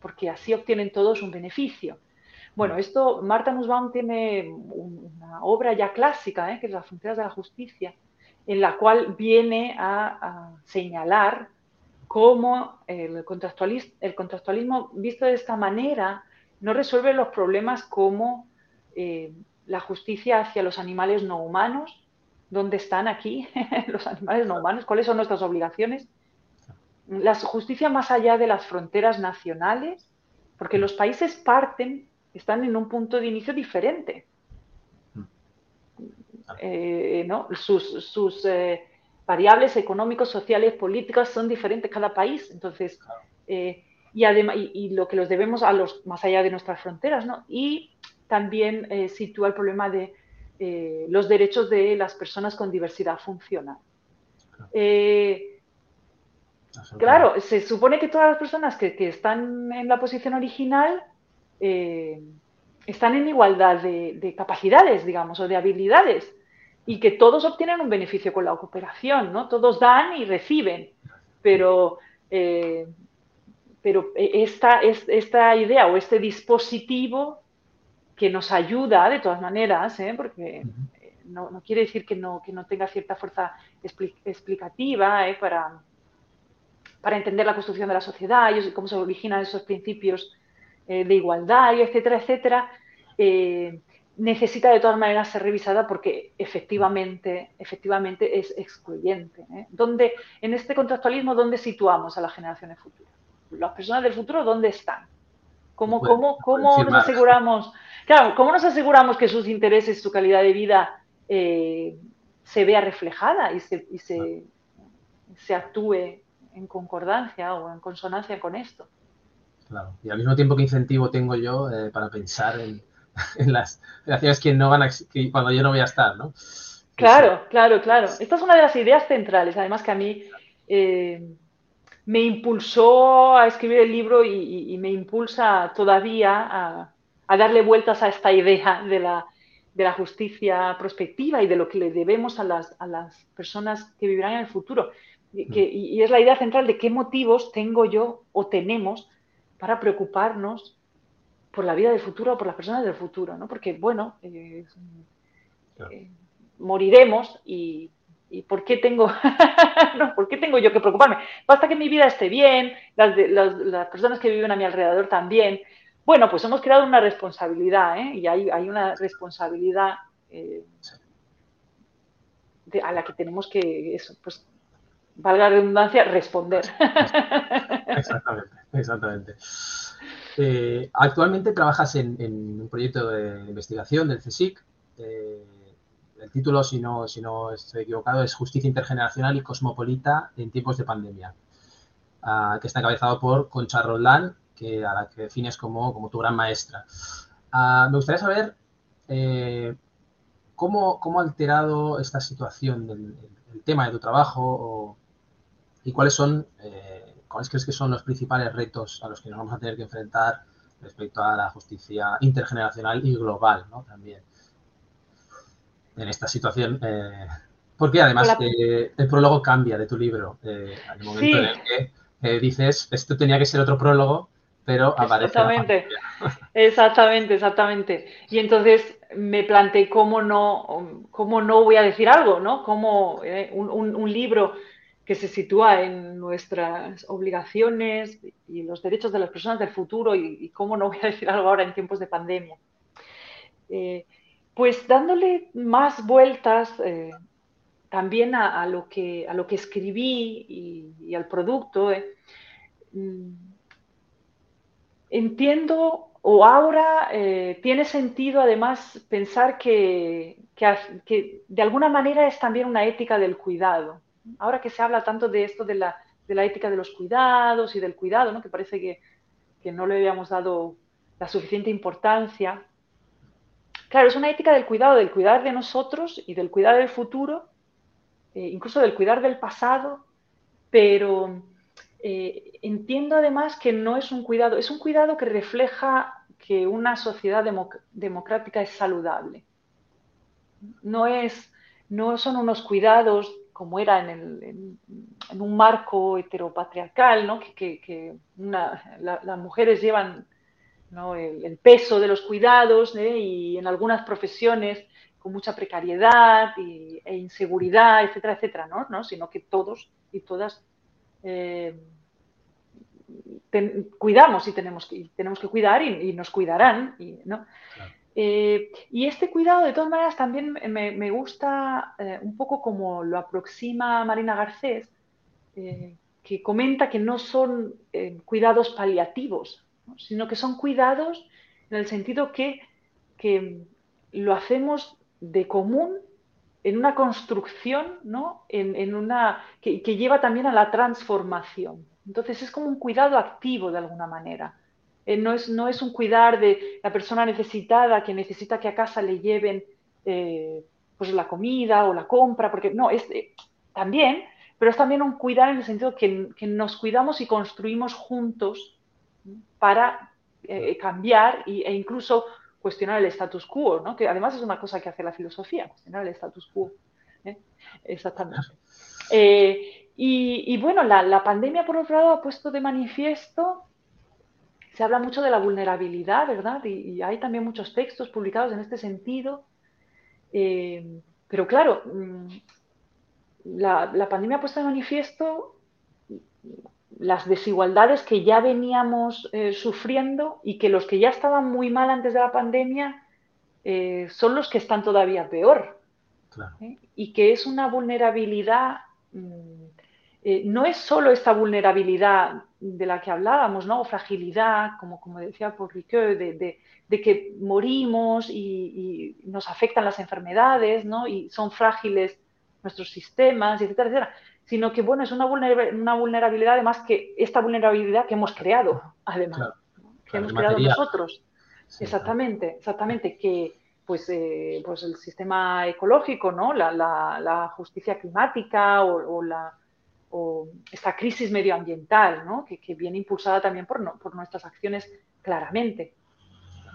porque así obtienen todos un beneficio. Bueno, esto, Marta Nussbaum tiene una obra ya clásica, que es Las fronteras de la justicia, en la cual viene a, señalar cómo el contractualismo, el contractualismo, visto de esta manera no resuelve los problemas como eh, la justicia hacia los animales no humanos, dónde están aquí [laughs] los animales no humanos, cuáles son nuestras obligaciones, la justicia más allá de las fronteras nacionales, porque los países parten, están en un punto de inicio diferente. Eh, ¿no? Sus, eh, variables económicos, sociales, políticas son diferentes cada país. Entonces, eh, y, además, y, lo que los debemos a los más allá de nuestras fronteras, ¿no? Y también sitúa el problema de los derechos de las personas con diversidad funcional. Claro. se supone que todas las personas que, están en la posición original están en igualdad de, capacidades, digamos, o de habilidades, y que todos obtienen un beneficio con la cooperación, ¿no? Todos dan y reciben, pero, eh, pero esta, esta idea o este dispositivo que nos ayuda de todas maneras, ¿eh? porque no, quiere decir que no, que no tenga cierta fuerza explicativa ¿eh? para, para entender la construcción de la sociedad y cómo se originan esos principios eh, de igualdad, y etcétera, etcétera, eh, necesita de todas maneras ser revisada porque efectivamente, efectivamente es excluyente. ¿eh? ¿Dónde, en este contractualismo, ¿dónde situamos a las generaciones futuras? Las personas del futuro, ¿dónde están? ¿Cómo, cómo, cómo nos aseguramos? Claro, ¿cómo nos aseguramos que sus intereses, su calidad de vida se vea reflejada y se, y se, se actúe en concordancia o en consonancia con esto? Claro. Y al mismo tiempo, ¿qué incentivo tengo yo eh, para pensar en, [laughs] las relaciones que no van a, cuando yo no voy a estar, ¿no? Claro, claro, claro. Esta es una de las ideas centrales, además que a mí eh, me impulsó a escribir el libro y, me impulsa todavía a, darle vueltas a esta idea de la, de la, justicia prospectiva y de lo que le debemos a las, a las personas que vivirán en el futuro. Mm. y es la idea central de qué motivos tengo yo o tenemos para preocuparnos por la vida del futuro o por las personas del futuro, ¿no? Porque, bueno, eh, eh, moriremos y, ¿por, qué tengo, [laughs] ¿por qué tengo yo que preocuparme? Basta que mi vida esté bien, las, las, personas que viven a mi alrededor también. Bueno, pues hemos creado una responsabilidad, ¿eh? Y hay, hay una responsabilidad eh, a la que tenemos que, eso, pues, valga la redundancia, responder. [laughs] Exactamente, exactamente. Eh, actualmente trabajas en, un proyecto de investigación del CSIC. Eh, el título, si no, si no estoy equivocado, es Justicia Intergeneracional y Cosmopolita en tiempos de pandemia, ah, que está encabezado por Concha Roldán, que, a la que defines como, como tu gran maestra. Ah, me gustaría saber eh, cómo, cómo, ha alterado esta situación del, el tema de tu trabajo y cuáles son, eh, cuáles crees que son los principales retos a los que nos vamos a tener que enfrentar respecto a la justicia intergeneracional y global, ¿no? También en esta situación. Eh, porque además eh, el prólogo cambia de tu libro al momento en el que dices esto tenía que ser otro prólogo, pero aparece. Exactamente, [laughs] exactamente, exactamente. Y entonces me planteé cómo no, cómo no voy a decir algo, ¿no? Como un, un libro que se sitúa en nuestras obligaciones y los derechos de las personas del futuro y, cómo no voy a decir algo ahora en tiempos de pandemia. Eh, pues dándole más vueltas eh, también a, lo que, a lo que escribí y, al producto, eh, mm, entiendo o ahora tiene sentido además pensar que, que de alguna manera es también una ética del cuidado ahora que se habla tanto de esto de la, ética de los cuidados y del cuidado, ¿no? que parece que, no le habíamos dado la suficiente importancia. Claro, es una ética del cuidado, del cuidar de nosotros y del cuidar del futuro, eh, incluso del cuidar del pasado, pero eh, entiendo además que no es un cuidado, es un cuidado que refleja que una sociedad democrática es saludable. No, es, no son unos cuidados como era en, un marco heteropatriarcal, ¿no? que, las mujeres llevan el, peso de los cuidados ¿eh? y en algunas profesiones con mucha precariedad e inseguridad, etcétera, etcétera, ¿no? sino que todos y todas eh, cuidamos y tenemos que, tenemos que cuidar y, nos cuidarán. Y, ¿no? Eh, y este cuidado, de todas maneras, también me, gusta eh, un poco como lo aproxima Marina Garcés, eh, que comenta que no son cuidados paliativos, sino que son cuidados en el sentido que, lo hacemos de común en una construcción, ¿no? en, una, que, lleva también a la transformación. Entonces es como un cuidado activo de alguna manera. Eh, no, es, no es un cuidar de la persona necesitada que necesita que a casa le lleven eh, pues la comida o la compra, porque no, es eh, también, pero es también un cuidar en el sentido que, que nos cuidamos y construimos juntos para cambiar e incluso cuestionar el status quo, ¿no? que además es una cosa que hace la filosofía, cuestionar el status quo. Exactamente. Y, bueno, la, pandemia, por otro lado, ha puesto de manifiesto, se habla mucho de la vulnerabilidad, ¿verdad? Y, hay también muchos textos publicados en este sentido. Eh, pero claro, mm, la, pandemia ha puesto de manifiesto las desigualdades que ya veníamos eh, sufriendo y que los que ya estaban muy mal antes de la pandemia eh, son los que están todavía peor. Y que es una vulnerabilidad mm, no es solo esta vulnerabilidad de la que hablábamos, ¿no? O fragilidad, como, como decía Paul Ricoeur, de, que morimos y, nos afectan las enfermedades, ¿no? Y son frágiles nuestros sistemas, etcétera, etcétera. Sino que, bueno, es una, vulnerabilidad, además, que esta vulnerabilidad que hemos creado, además, que hemos creado nosotros. exactamente, exactamente, que pues, eh, pues el sistema ecológico, ¿no? La, justicia climática o la o esta crisis medioambiental, ¿no? que, viene impulsada también por, por, nuestras acciones claramente.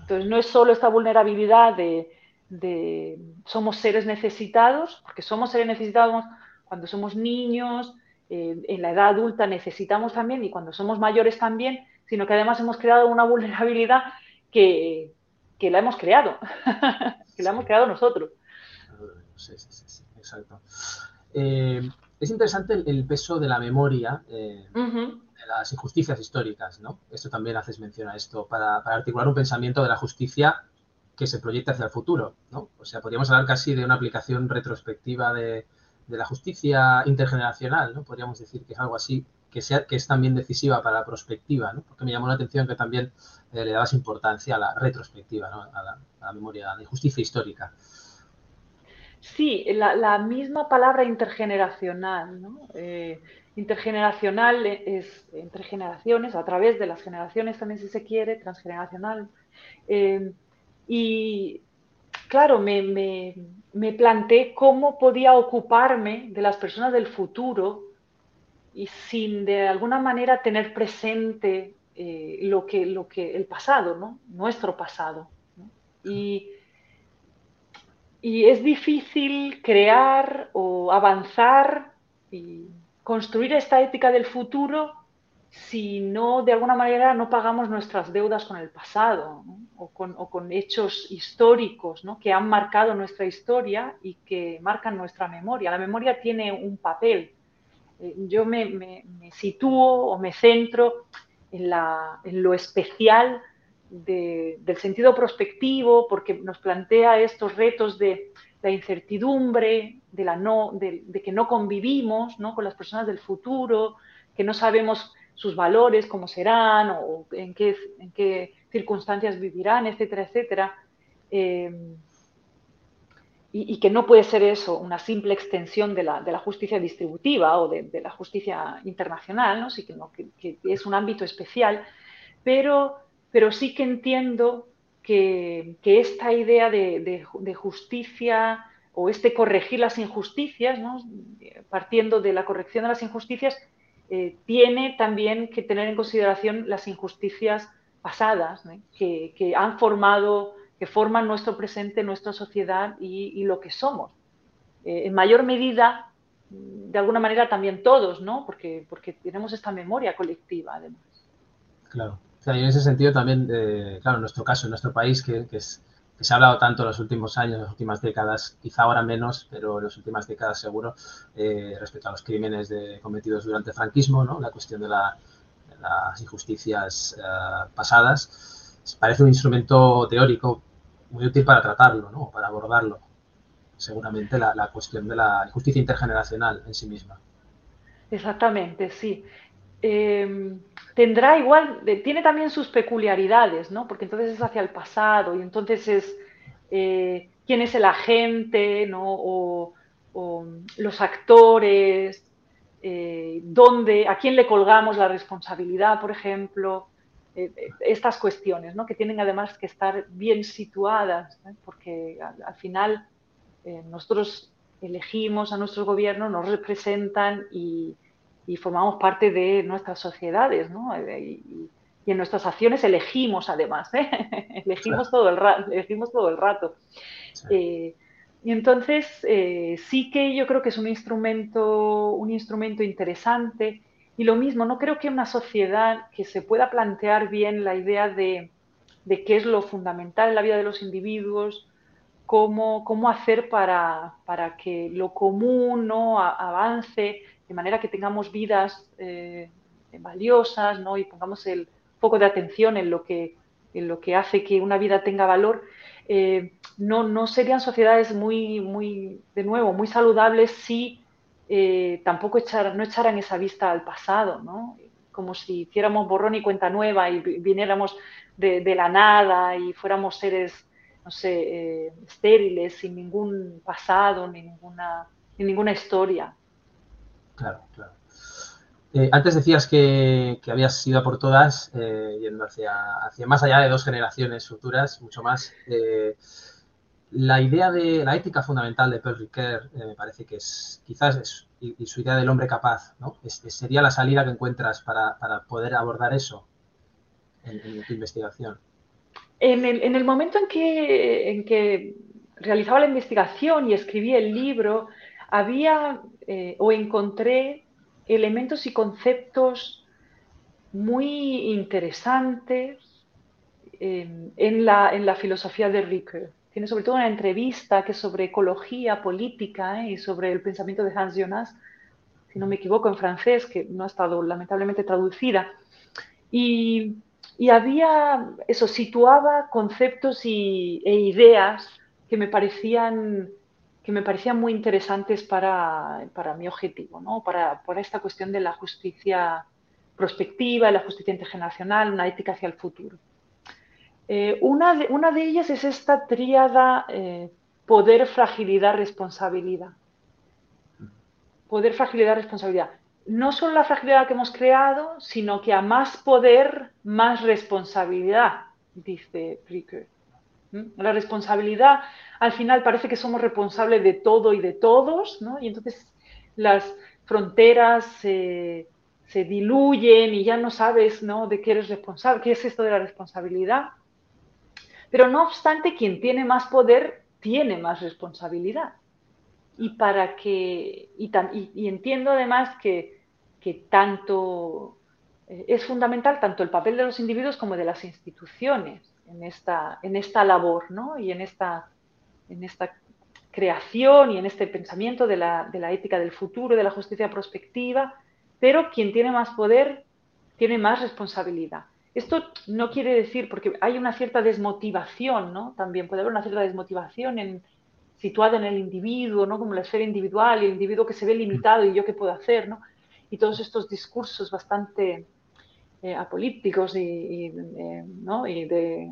Entonces, no es solo esta vulnerabilidad de, somos seres necesitados, porque somos seres necesitados cuando somos niños, eh, en la edad adulta necesitamos también y cuando somos mayores también, sino que además hemos creado una vulnerabilidad que, la hemos creado, [laughs] que la hemos creado nosotros. Sí, sí, sí, exacto. Eh, es interesante el, peso de la memoria eh, de las injusticias históricas, ¿no? Esto también haces mención a esto, para, articular un pensamiento de la justicia que se proyecta hacia el futuro, ¿no? O sea, podríamos hablar casi de una aplicación retrospectiva de, la justicia intergeneracional, ¿no? Podríamos decir que es algo así, que, sea, que es también decisiva para la prospectiva, ¿no? Porque me llamó la atención que también eh, le dabas importancia a la retrospectiva, ¿no? a, la, a la memoria de justicia histórica. Sí, la, misma palabra intergeneracional, ¿no? Eh, intergeneracional es entre generaciones, a través de las generaciones también si se quiere, transgeneracional. Eh, y claro, me, me, planteé cómo podía ocuparme de las personas del futuro y sin de alguna manera tener presente eh, lo, que, lo que el pasado, ¿no? nuestro pasado. Y y es difícil crear o avanzar y construir esta ética del futuro si no, de alguna manera, no pagamos nuestras deudas con el pasado o, con, hechos históricos que han marcado nuestra historia y que marcan nuestra memoria. La memoria tiene un papel. Eh, yo me, sitúo o me centro en, en lo especial del sentido prospectivo, porque nos plantea estos retos de la incertidumbre, de, la no, de, que no convivimos ¿no? con las personas del futuro, que no sabemos sus valores, cómo serán o en qué, en qué circunstancias vivirán, etcétera, etcétera. Eh, y, que no puede ser eso una simple extensión de la, de la justicia distributiva o de, la justicia internacional, ¿no? Sí, que, es un ámbito especial, pero pero sí que entiendo que, esta idea de, justicia o este corregir las injusticias, partiendo de la corrección de las injusticias, eh, tiene también que tener en consideración las injusticias pasadas que, han formado, que forman nuestro presente, nuestra sociedad y, lo que somos. Eh, en mayor medida de alguna manera también todos, ¿no? Porque, porque tenemos esta memoria colectiva, además. Claro. Y en ese sentido también, eh, claro, en nuestro caso, en nuestro país, que, se ha hablado tanto en los últimos años, en las últimas décadas, quizá ahora menos, pero en las últimas décadas seguro, eh, respecto a los crímenes cometidos durante el franquismo, ¿no? La cuestión de, las injusticias eh, pasadas, parece un instrumento teórico muy útil para tratarlo, ¿no? Para abordarlo seguramente la, cuestión de la justicia intergeneracional en sí misma. Exactamente, sí. Em, tendrá igual, tiene también sus peculiaridades, ¿no? Porque entonces es hacia el pasado y entonces es eh, quién es el agente, ¿no? O, los actores, eh, dónde, a quién le colgamos la responsabilidad, por ejemplo. Eh, estas cuestiones, ¿no? Que tienen además que estar bien situadas, porque al final eh, nosotros elegimos a nuestros gobiernos, nos representan y, formamos parte de nuestras sociedades, ¿no? Eh, y, en nuestras acciones elegimos además, ¿eh? [laughs] elegimos, todo el elegimos todo el rato. y entonces sí que yo creo que es un instrumento, un instrumento interesante. Y lo mismo, no creo que una sociedad que se pueda plantear bien la idea de, de qué es lo fundamental en la vida de los individuos, cómo, hacer para, que lo común ¿no? avance, de manera que tengamos vidas eh, valiosas ¿no? y pongamos el foco de atención en lo que, en lo que hace que una vida tenga valor. Eh, no, no, serían sociedades muy, muy, de nuevo, muy saludables si eh, tampoco echar, no echaran esa vista al pasado, ¿no? como si hiciéramos borrón y cuenta nueva y viniéramos de, la nada y fuéramos seres no sé, estériles, sin ningún pasado, ni ninguna, ni ninguna historia. Claro, claro. Eh, antes decías que, que, habías ido por todas, eh, yendo hacia, hacia, más allá de dos generaciones futuras, mucho más. la idea de la ética fundamental de Paul Ricoeur me parece que es, quizás, es, y, su idea del hombre capaz, ¿no? sería la salida que encuentras para, para poder abordar eso en tu investigación. En el, momento en que, realizaba la investigación y escribí el libro, había eh, o encontré elementos y conceptos muy interesantes en, la, filosofía de Ricoeur. Tiene sobre todo una entrevista que es sobre ecología política eh, y sobre el pensamiento de Hans Jonas, si no me equivoco, en francés, que no ha estado lamentablemente traducida. Y y había, eso, situaba conceptos y, e ideas que me parecían, que me parecían muy interesantes para, para mi objetivo, ¿no? para, para, esta cuestión de la justicia prospectiva, la justicia intergeneracional, una ética hacia el futuro. Eh, una, de, una, de, ellas es esta tríada eh, poder, fragilidad, responsabilidad. Poder, fragilidad, responsabilidad no solo la fragilidad que hemos creado, sino que a más poder, más responsabilidad, dice Ricoeur. La responsabilidad, al final parece que somos responsables de todo y de todos. Y entonces las fronteras se diluyen y ya no sabes, ¿no? De qué eres responsable, qué es esto de la responsabilidad. Pero no obstante, quien tiene más poder tiene más responsabilidad y para que, y, entiendo además que, tanto eh, es fundamental tanto el papel de los individuos como de las instituciones en esta, en esta labor, ¿no? Y en esta, en esta creación y en este pensamiento de la, de la ética del futuro, de la justicia prospectiva, pero quien tiene más poder tiene más responsabilidad. Esto no quiere decir, porque hay una cierta desmotivación, ¿no? También puede haber una cierta desmotivación en, situada en el individuo, ¿no? como la esfera individual y el individuo que se ve limitado y yo qué puedo hacer, ¿no? y todos estos discursos bastante eh, apolíticos y, eh, ¿no? y de,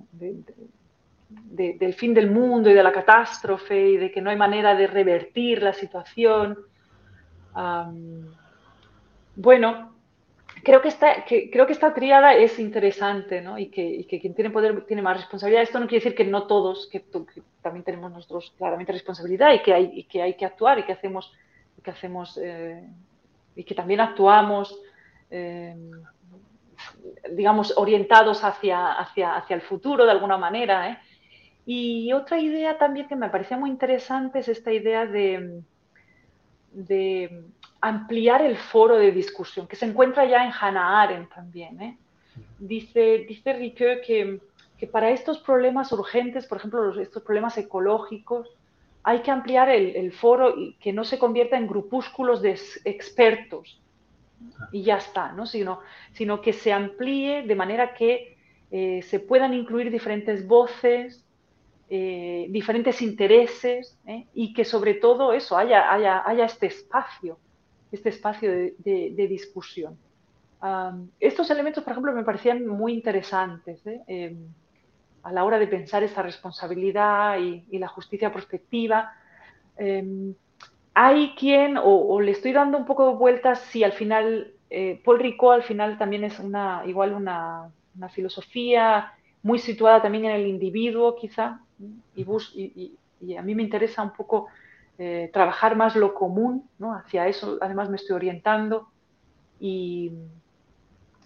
del fin del mundo y de la catástrofe y de que no hay manera de revertir la situación. bueno, creo que esta, que, creo que esta es interesante, ¿no? Y que, quien tiene poder tiene más responsabilidad. Esto no quiere decir que no todos, que, también tenemos nosotros claramente responsabilidad y que hay, que, hay que actuar y que hacemos, que hacemos eh, y que también actuamos, eh, digamos, orientados hacia, hacia, hacia el futuro de alguna manera. ¿eh? Y otra idea también que me parecía muy interesante es esta idea de de ampliar el foro de discusión, que se encuentra ya en Hannah Arendt también. ¿eh? Dice, dice Ricoeur que, que, para estos problemas urgentes, por ejemplo, estos problemas ecológicos, hay que ampliar el, el, foro y que no se convierta en grupúsculos de expertos y ya está, ¿no? sino, sino que se amplíe de manera que eh, se puedan incluir diferentes voces, eh, diferentes intereses ¿eh? y que sobre todo eso haya, haya, haya este espacio, este espacio de, de, discusión. Um, estos elementos, por ejemplo, me parecían muy interesantes eh, a la hora de pensar esta responsabilidad y, y la justicia prospectiva. Hay quien, o, o, le estoy dando un poco de vueltas si al final, Paul Ricoeur al final también es una, igual una, una filosofía muy situada también en el individuo, quizá, y, y, a mí me interesa un poco eh, trabajar más lo común, ¿no? Hacia eso, además me estoy orientando y,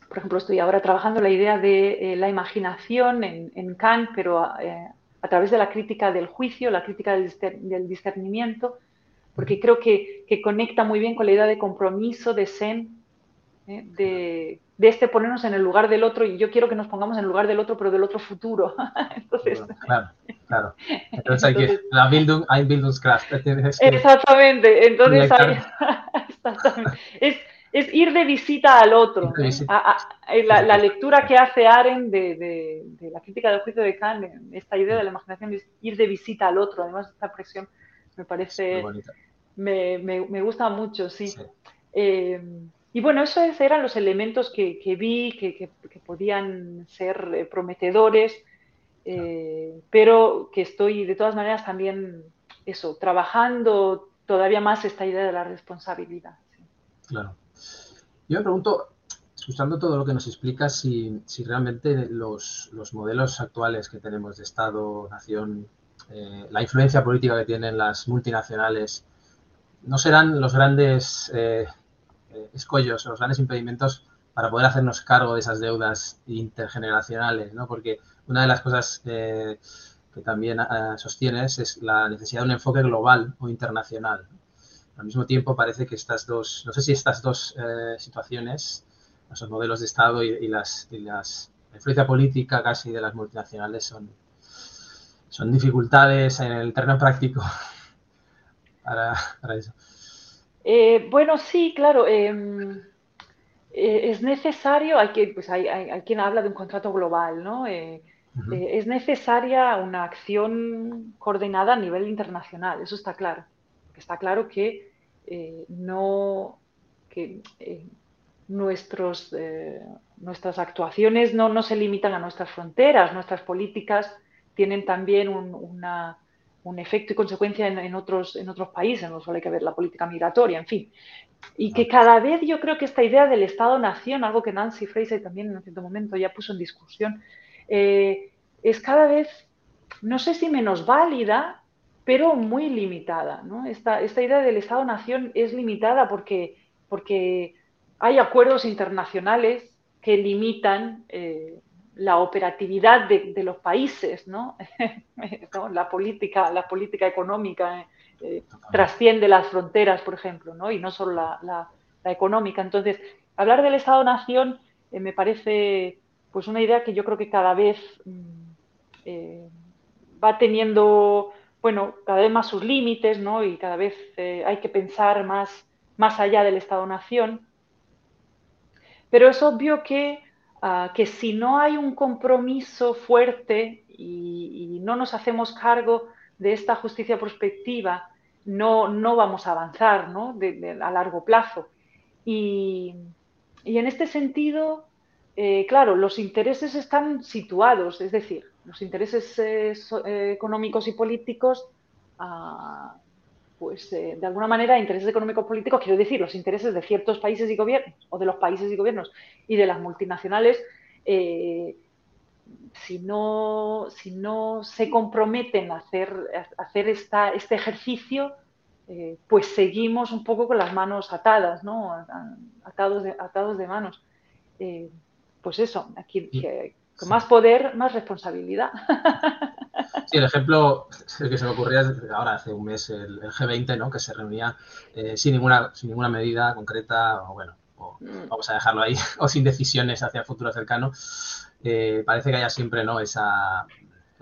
por ejemplo, estoy ahora trabajando la idea de eh, la imaginación en, Kant, pero eh, a través de la crítica del juicio, la crítica del, discernimiento, porque creo que, que, conecta muy bien con la idea de compromiso, de zen, de, de, este ponernos en el lugar del otro, y yo quiero que nos pongamos en el lugar del otro, pero del otro futuro. [laughs] Entonces, claro. Claro. Entonces hay que, la Bildung, ein Bildungskraft. Exactamente. Entonces hay, [laughs] Es, es, ir de visita al otro. la, lectura que hace Aren de, de, de, la crítica del juicio de Kant, esta idea de la imaginación es ir de visita al otro. Además, esta expresión me parece, me, me, me, gusta mucho, sí. sí. Eh, y bueno, esos eran los elementos que, que vi que, que, podían ser eh, prometedores eh, pero que estoy de todas maneras también eso, trabajando todavía más esta idea de la responsabilidad. Claro. Yo me pregunto, escuchando todo lo que nos explicas, si, si realmente los, los, modelos actuales que tenemos de Estado, nación, eh, la influencia política que tienen las multinacionales, no serán los grandes eh, eh escollos, los grandes impedimentos para poder hacernos cargo de esas deudas intergeneracionales, ¿no? Porque una de las cosas que también eh, sostienes es la necesidad de un enfoque global o internacional. Al mismo tiempo parece que estas dos, no sé si estas dos situaciones, los modelos de Estado y, las, las, la influencia política casi de las multinacionales son, son dificultades en el terreno práctico [laughs] para, para eso. Eh, bueno, sí, claro. Em, es necesario, hay, que, pues hay, hay, quien habla de un contrato global, ¿no? Eh, es necesaria una acción coordinada a nivel internacional, eso está claro. Está claro que eh, no que eh, nuestros, nuestras actuaciones no, no, se limitan a nuestras fronteras, nuestras políticas tienen también un, una, un efecto y consecuencia en, en, otros, en otros países, no solo hay que ver la política migratoria, en fin. Y que cada vez yo creo que esta idea del Estado-Nación, algo que Nancy Fraser también en cierto momento ya puso en discusión, eh, es cada vez, no sé si menos válida, pero muy limitada. ¿no? Esta, esta, idea del Estado-Nación es limitada porque, porque hay acuerdos internacionales que limitan eh, la operatividad de, de los países, ¿no? [laughs] ¿no? La, política, la política económica eh, trasciende las fronteras, por ejemplo, ¿no? y no solo la, la, la económica. Entonces, hablar del Estado-Nación eh, me parece pues una idea que yo creo que cada vez mm, eh, va teniendo, bueno, cada vez más sus límites, ¿no? Y cada vez eh, hay que pensar más, más allá del Estado-Nación. Pero es obvio que, uh, que si no hay un compromiso fuerte y, no nos hacemos cargo de esta justicia prospectiva, no, no vamos a avanzar ¿no? A largo plazo. Y, y en este sentido, eh, claro, los intereses están situados, es decir, los intereses eh, eh, económicos y políticos, ah, pues eh, de alguna manera, intereses económicos políticos, quiero decir, los intereses de ciertos países y gobiernos, o de los países y gobiernos, y de las multinacionales, eh, si, no, si no se comprometen a hacer, a hacer esta, este ejercicio, pues seguimos un poco con las manos atadas, ¿no? Atados de, atados de manos pues eso, aquí, que, con más poder, más responsabilidad. [laughs] Sí, el ejemplo que se me ocurría ahora hace un mes el, G20, ¿no? Que se reunía eh, sin ninguna sin ninguna medida concreta o bueno, mm. vamos a dejarlo ahí, [laughs] o sin decisiones hacia el futuro cercano. Eh, parece que haya siempre, ¿no? Esa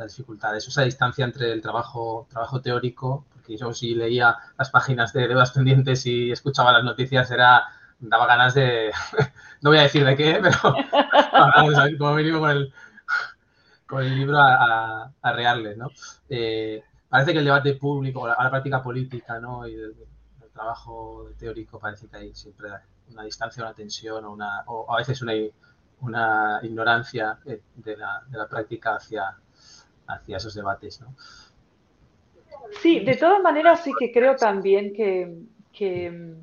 dificultades, esa distancia entre el trabajo trabajo teórico, porque yo si leía las páginas de deudas pendientes y escuchaba las noticias era daba ganas de, [laughs] no voy a decir de qué, pero [laughs] como mínimo con el, con el libro a, a, ¿no? Eh, parece que el debate público, a la práctica política, ¿no? Y el, trabajo teórico parece que hay siempre una distancia, una tensión o, una, o a veces una, una ignorancia de la, de la práctica hacia, hacia esos debates, ¿no? Sí, de todas maneras sí que creo también que, que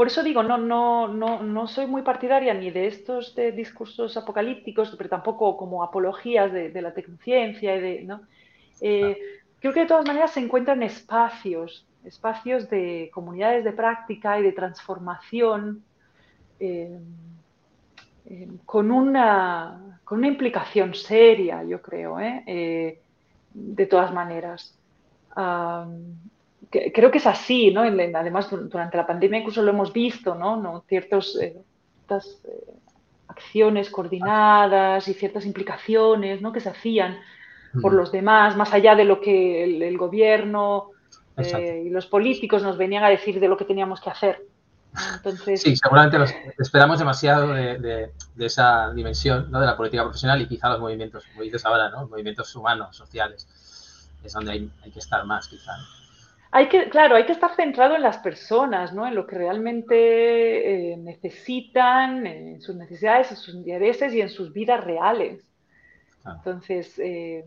por eso digo, no, no, no, no soy muy partidaria ni de estos de discursos apocalípticos, pero tampoco como apologías de, la tecnociencia. Y de, ¿no? Eh, creo que de todas maneras se encuentran espacios, espacios de comunidades de práctica y de transformación eh, eh, con, una, con una implicación seria, yo creo, de todas maneras creo que es así, ¿no? Además, durante la pandemia incluso lo hemos visto, ¿no? Ciertas eh, eh, acciones coordinadas y ciertas implicaciones, ¿no? Que se hacían por los demás, más allá de lo que el, gobierno eh, y los políticos nos venían a decir de lo que teníamos que hacer. Entonces... Sí, seguramente esperamos demasiado de, esa dimensión ¿no? de la política profesional y quizá los movimientos, como dices ahora, ¿no? movimientos humanos, sociales, es donde hay, hay que estar más quizá. Hay que, claro, hay que estar centrado en las personas, ¿no? En lo que realmente eh, necesitan, en sus necesidades, en sus intereses y en sus vidas reales. Entonces, eh,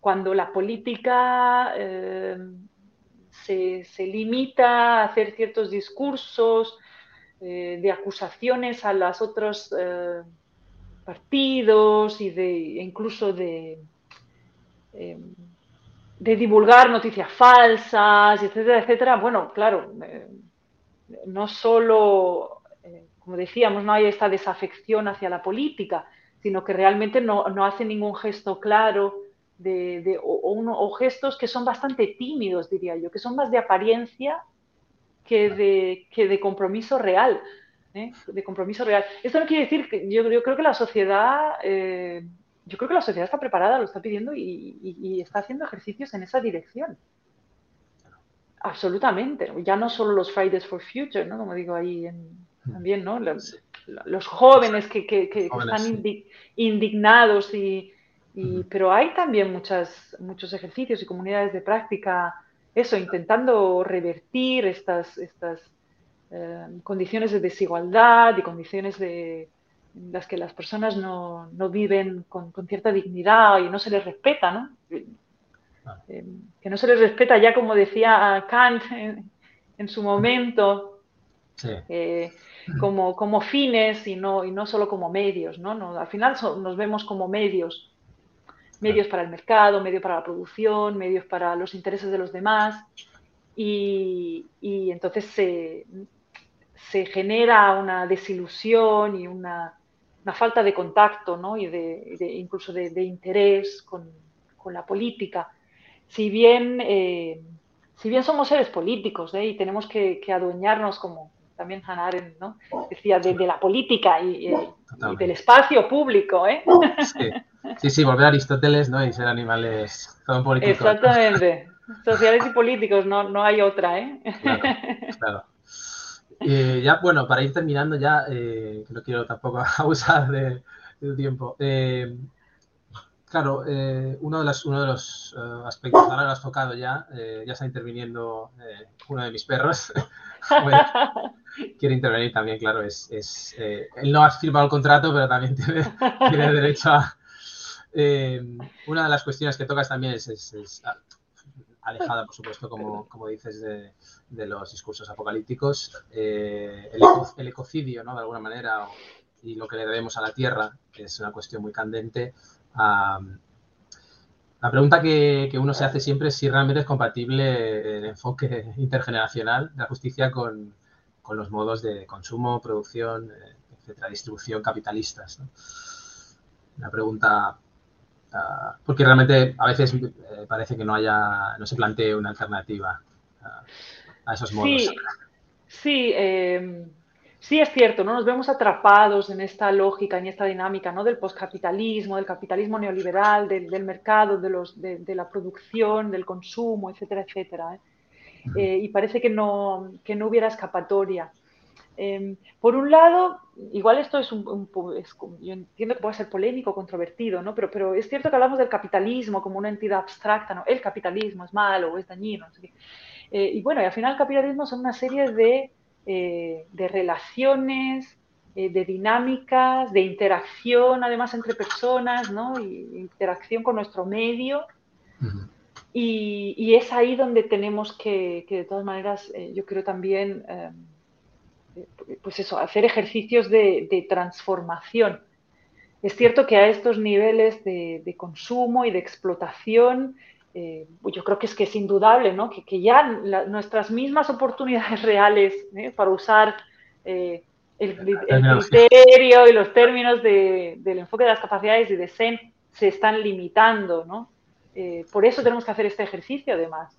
cuando la política eh, se, se, a hacer ciertos discursos de acusaciones a los otros partidos y de incluso de de divulgar noticias falsas, etcétera, etcétera, bueno, claro, eh, no solo, eh, como decíamos, no hay esta desafección hacia la política, sino que realmente no, hace ningún gesto claro de, o, gestos que son bastante tímidos, diría yo, que son más de apariencia que de, que de compromiso real. ¿eh? De compromiso real. Esto no quiere decir que yo, creo que la sociedad yo creo que la sociedad está preparada, lo está pidiendo y, está haciendo ejercicios en esa dirección. Absolutamente. Ya no solo los Fridays for Future, ¿no? Como digo ahí también, ¿no? Los, jóvenes que, están indignados y, pero hay también muchas, muchos ejercicios y comunidades de práctica, eso, intentando revertir estas, estas eh, condiciones de desigualdad y condiciones de, las que las personas no, viven con, cierta dignidad y no se les respeta, ¿no? Ah. Eh, que no se les respeta ya como decía Kant en, su momento, eh, como, como, fines y no, y no solo como medios, ¿no? al final nos vemos como medios, medios para el mercado, medios para la producción, medios para los intereses de los demás y, entonces se, se genera una desilusión y una una falta de contacto ¿no? y de, incluso de, interés con, la política. Si bien, eh, si bien somos seres políticos ¿eh? y tenemos que, adueñarnos, como también Hannah Arendt ¿no? decía, de, la política y, del espacio público. ¿eh? Sí. sí, volver a Aristóteles ¿no? y ser animales políticos. Exactamente. [laughs] Sociales y políticos, no, no hay otra. ¿eh? claro. Eh, ya, bueno, para ir terminando ya, eh, no quiero tampoco [laughs] abusar de, tu tiempo. Eh, claro, uno, de los, uno de los aspectos, ahora lo has tocado ya, ya está interviniendo uno de mis perros. [laughs] quiere intervenir también, claro, es, es él no ha firmado el contrato, pero también tiene, tiene derecho a... una de las cuestiones que tocas también es, es alejada, por supuesto, como, como dices, de, de, los discursos apocalípticos. Eh, el, ecocidio, ¿no? De alguna manera, y lo que le debemos a la Tierra, que es una cuestión muy candente. la pregunta que, que, uno se hace siempre es si realmente es compatible el enfoque intergeneracional de la justicia con, con los modos de consumo, producción, eh, etcétera, distribución capitalistas. ¿no? Una pregunta Ah, porque realmente a veces eh, parece que no haya, no se plantee una alternativa a esos modos. Sí, sí, em, sí es cierto, ¿no? Nos vemos atrapados en esta lógica, en esta dinámica, ¿no? Del poscapitalismo, del capitalismo neoliberal, del, mercado, de, los, de, la producción, del consumo, etcétera, etcétera. ¿eh? Eh, y parece que no, que no hubiera escapatoria. Em, por un lado, igual esto es un, yo entiendo que puede ser polémico, controvertido, ¿no? Pero, pero es cierto que hablamos del capitalismo como una entidad abstracta, ¿no? El capitalismo es malo o es dañino. Eh, y bueno, y al final el capitalismo son una serie de, eh, de relaciones, eh, de dinámicas, de interacción además entre personas, ¿no? Y interacción con nuestro medio. y, y, es ahí donde tenemos que, que de todas maneras, yo creo también em, pues eso, hacer ejercicios de, transformación. Es cierto que a estos niveles de, consumo y de explotación, eh, yo creo que es que es indudable, ¿no? que, ya nuestras mismas oportunidades reales ¿eh? para usar eh, el, criterio y los términos del enfoque de las capacidades y de SEN se están limitando. ¿no? por eso tenemos que hacer este ejercicio, además.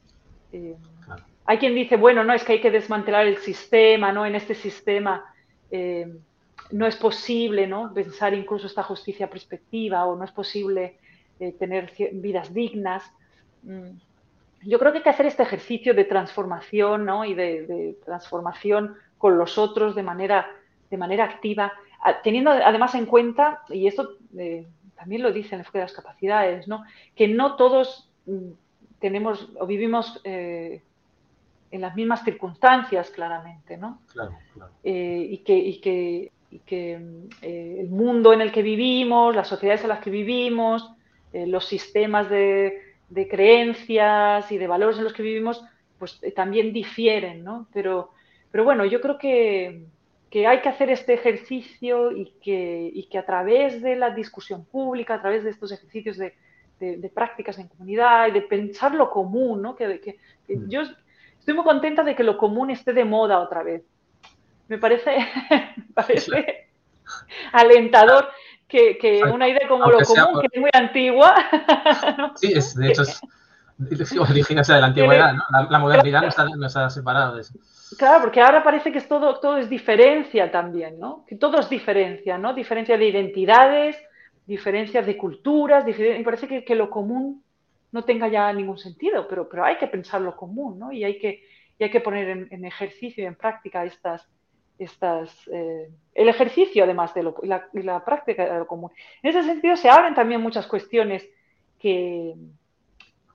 Hay quien dice, bueno, no, es que hay que desmantelar el sistema, ¿no? En este sistema eh, no es posible, ¿no? Pensar incluso esta justicia perspectiva o no es posible eh, tener vidas dignas. Mm. Yo creo que hay que hacer este ejercicio de transformación, ¿no? Y de, transformación con los otros de manera, de manera activa, teniendo además en cuenta, y esto eh, también lo dice el enfoque de las capacidades, ¿no? Que no todos mm, tenemos o vivimos en las mismas circunstancias, claramente, ¿no? Claro, claro. Eh, y que, y que, y que eh, el mundo en el que vivimos, las sociedades en las que vivimos, eh, los sistemas de, de, creencias y de valores en los que vivimos, pues también difieren, ¿no? Pero, pero bueno, yo creo que, que hay que hacer este ejercicio y que, y que, a través de la discusión pública, a través de estos ejercicios de, de, prácticas en comunidad y de pensar lo común, ¿no? Que, que mm. yo estoy muy contenta de que lo común esté de moda otra vez. Me parece, [laughs] parece alentador que, una idea como lo común, que es muy antigua. [laughs] Sí, es, de hecho, es [laughs] de la antigüedad, ¿no? La, modernidad nos ha, separado de eso. Claro, porque ahora parece que es todo, todo es diferencia también, ¿no? Que todo es diferencia, ¿no? Diferencia de identidades, diferencias de culturas, me parece que, que, lo común no tenga ya ningún sentido, pero, pero hay que pensar lo común, ¿no? Y hay que, hay que poner en, ejercicio y en práctica estas, estas eh, el ejercicio además de lo, y, la, práctica de lo común. En ese sentido se abren también muchas cuestiones que,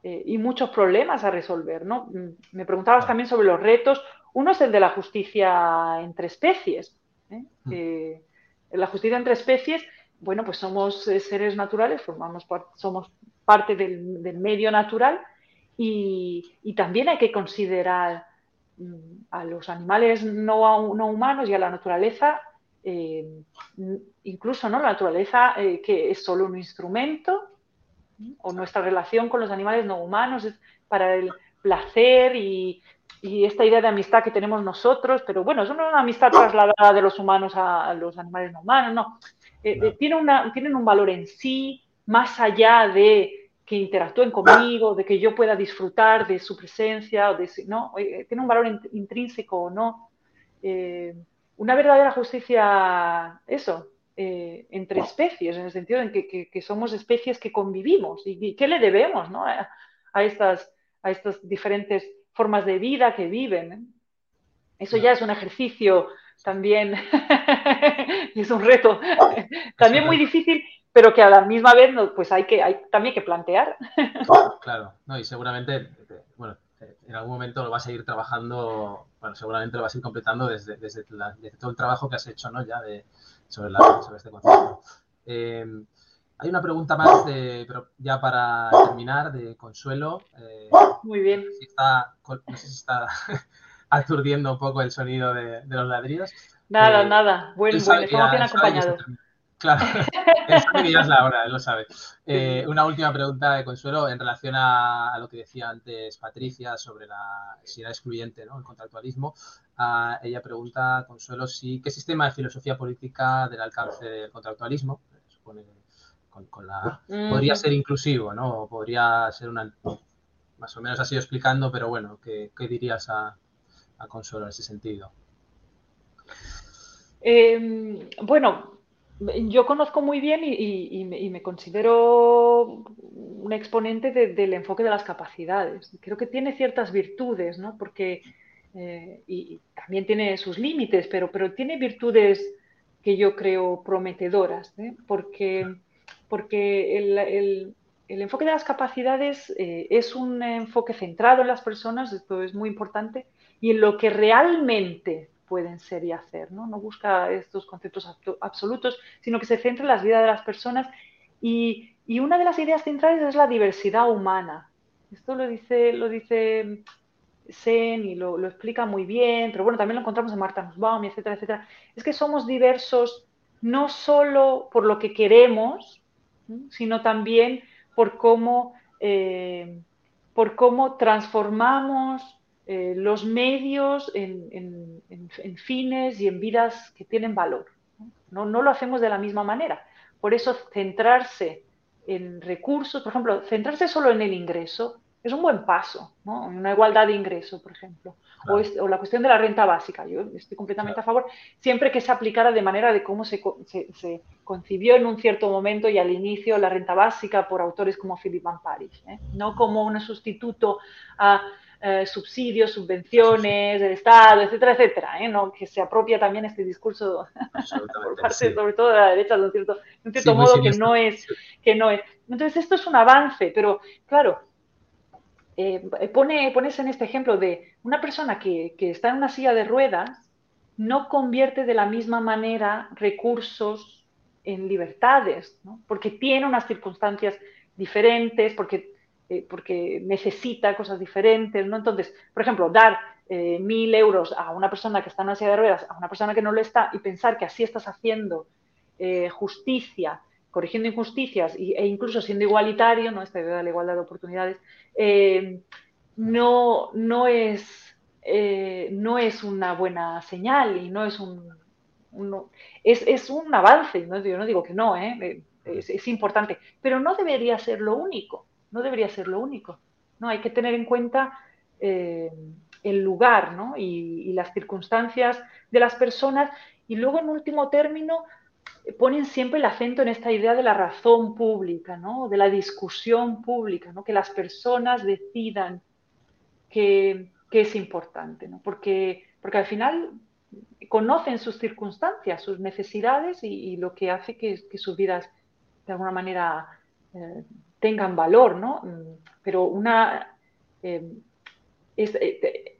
eh, y muchos problemas a resolver, ¿no? Mm, me preguntabas también sobre los retos. Uno es el de la justicia entre especies. ¿eh? Mm. la justicia entre especies, bueno, pues somos seres naturales, formamos somos parte del, medio natural y, también hay que considerar mm, a los animales no, no humanos y a la naturaleza, eh, incluso ¿no? la naturaleza eh, que es solo un instrumento, o nuestra relación con los animales no humanos es para el placer y, esta idea de amistad que tenemos nosotros, pero bueno, eso no es una amistad trasladada de los humanos a, los animales no humanos, no. Eh, tiene una, tienen un valor en sí, más allá de que interactúen conmigo, de que yo pueda disfrutar de su presencia, o de, ¿no? tiene un valor intrínseco o no. Eh, una verdadera justicia, eso, eh, entre especies, en el sentido en que, que, somos especies que convivimos y, qué le debemos ¿no? a, estas, a estas diferentes formas de vida que viven. Eso ya es un ejercicio también, [laughs] es un reto también muy difícil pero que a la misma vez pues hay que hay también que plantear. [laughs] Claro, no, y seguramente, bueno, en algún momento lo vas a ir trabajando, bueno, seguramente lo vas a ir completando desde, desde, todo el trabajo que has hecho, ¿no? Ya de, sobre, este concepto. Em, hay una pregunta más, pero ya para terminar, de Consuelo. Eh, Muy bien. no sé si está [laughs] aturdiendo un poco el sonido de, los ladrillos. Nada, eh, nada. Bueno, bueno, estamos bien acompañados. Claro, es la hora, él lo sabe. Eh, una última pregunta de Consuelo en relación a, lo que decía antes Patricia sobre la si era excluyente ¿no? el contractualismo. Ah, ella pregunta, Consuelo, si qué sistema de filosofía política del alcance del contractualismo, supone con, la... Podría ser inclusivo, ¿no? podría ser una... Más o menos así explicando, pero bueno, ¿qué, dirías a, a, Consuelo en ese sentido? Em, bueno, yo conozco muy bien y, me, considero un exponente del enfoque de las capacidades. Creo que tiene ciertas virtudes, ¿no? Porque, eh, y, también tiene sus límites, pero, pero tiene virtudes que yo creo prometedoras, ¿eh? porque, porque el, enfoque de las capacidades eh, es un enfoque centrado en las personas, esto es muy importante, y en lo que realmente pueden ser y hacer, ¿no? No busca estos conceptos absolutos, sino que se centra en las vidas de las personas y, una de las ideas centrales es la diversidad humana. Esto lo dice, lo dice Sen y lo, explica muy bien, pero bueno, también lo encontramos en Marta Nussbaum, etcétera, etcétera. Es que somos diversos no solo por lo que queremos, sino también por cómo, eh, por cómo transformamos eh, los medios en, fines y en vidas que tienen valor. ¿no? ¿no? lo hacemos de la misma manera. Por eso centrarse en recursos, por ejemplo, centrarse solo en el ingreso es un buen paso, ¿no? una igualdad de ingreso, por ejemplo. O, la cuestión de la renta básica, yo estoy completamente a favor, siempre que se aplicara de manera de cómo se, se, concibió en un cierto momento y al inicio la renta básica por autores como Philip Van Paris, ¿eh? no como un sustituto a eh, subsidios, subvenciones del Estado, etcétera, etcétera, ¿eh? ¿no? que se apropia también este discurso [laughs] por parte, sobre todo de la derecha, de un cierto, un cierto modo que no, es, que no es. Entonces, esto es un avance, pero claro, eh, pone, pones en este ejemplo de una persona que, que, está en una silla de ruedas, no convierte de la misma manera recursos en libertades, ¿no? porque tiene unas circunstancias diferentes, porque eh, porque necesita cosas diferentes, ¿no? Entonces, por ejemplo, dar eh, mil euros a una persona que está en una silla de ruedas, a una persona que no lo está, y pensar que así estás haciendo eh, justicia, corrigiendo injusticias e incluso siendo igualitario, ¿no? Esta idea de la igualdad de oportunidades, no, no, es, no es una buena señal y no es un, es, es, un avance, ¿no? yo no digo que no, es, importante, pero no debería ser lo único no debería ser lo único. ¿no? Hay que tener en cuenta eh, el lugar y, las circunstancias de las personas y luego en último término ponen siempre el acento en esta idea de la razón pública, ¿no? de la discusión pública, ¿no? que las personas decidan que, es importante, ¿no? porque, porque al final conocen sus circunstancias, sus necesidades y, lo que hace que, sus vidas de alguna manera eh, tengan valor, ¿no? Pero una... Eh, eh,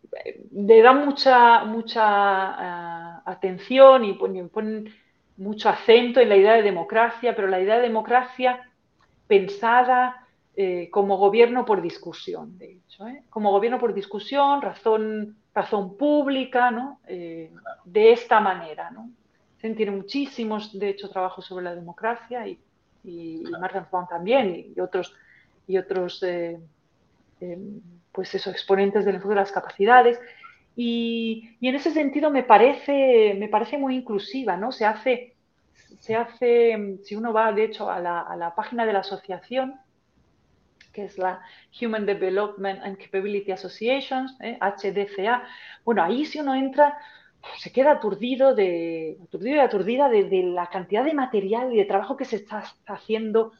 le da mucha, mucha ah, atención y ponen mucho acento en la idea de democracia, pero la idea de democracia pensada eh, como gobierno por discusión, de hecho, como gobierno por discusión, razón, razón pública, ¿no? de esta manera. ¿no? Se tiene muchísimos, de hecho, trabajos sobre la democracia y y, Martin también, y otros, y otros eh, eh, pues eso, exponentes del enfoque de las capacidades. Y, en ese sentido me parece, me parece muy inclusiva, ¿no? Se hace, se hace, si uno va de hecho a la, a la página de la asociación, que es la Human Development and Capability Associations, HDCA, ¿eh? bueno, ahí si uno entra, se queda aturdido, de, aturdido y aturdida de, la cantidad de material y de trabajo que se está haciendo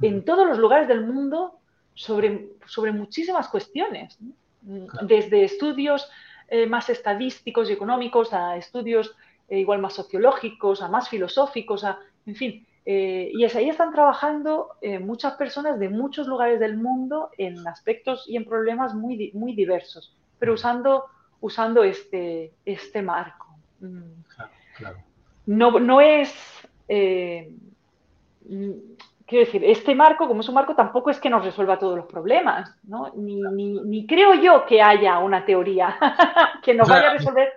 en todos los lugares del mundo sobre, sobre muchísimas cuestiones, desde estudios eh, más estadísticos y económicos a estudios eh, igual más sociológicos, a más filosóficos, a, en fin. Eh, y es, ahí están trabajando muchas personas de muchos lugares del mundo en aspectos y en problemas muy, muy diversos, pero usando usando este, este marco. Mm. No, no, es, eh, quiero decir, este marco, como es un marco, tampoco es que nos resuelva todos los problemas, ¿no? Ni, creo yo que haya una teoría [laughs] que nos vaya a resolver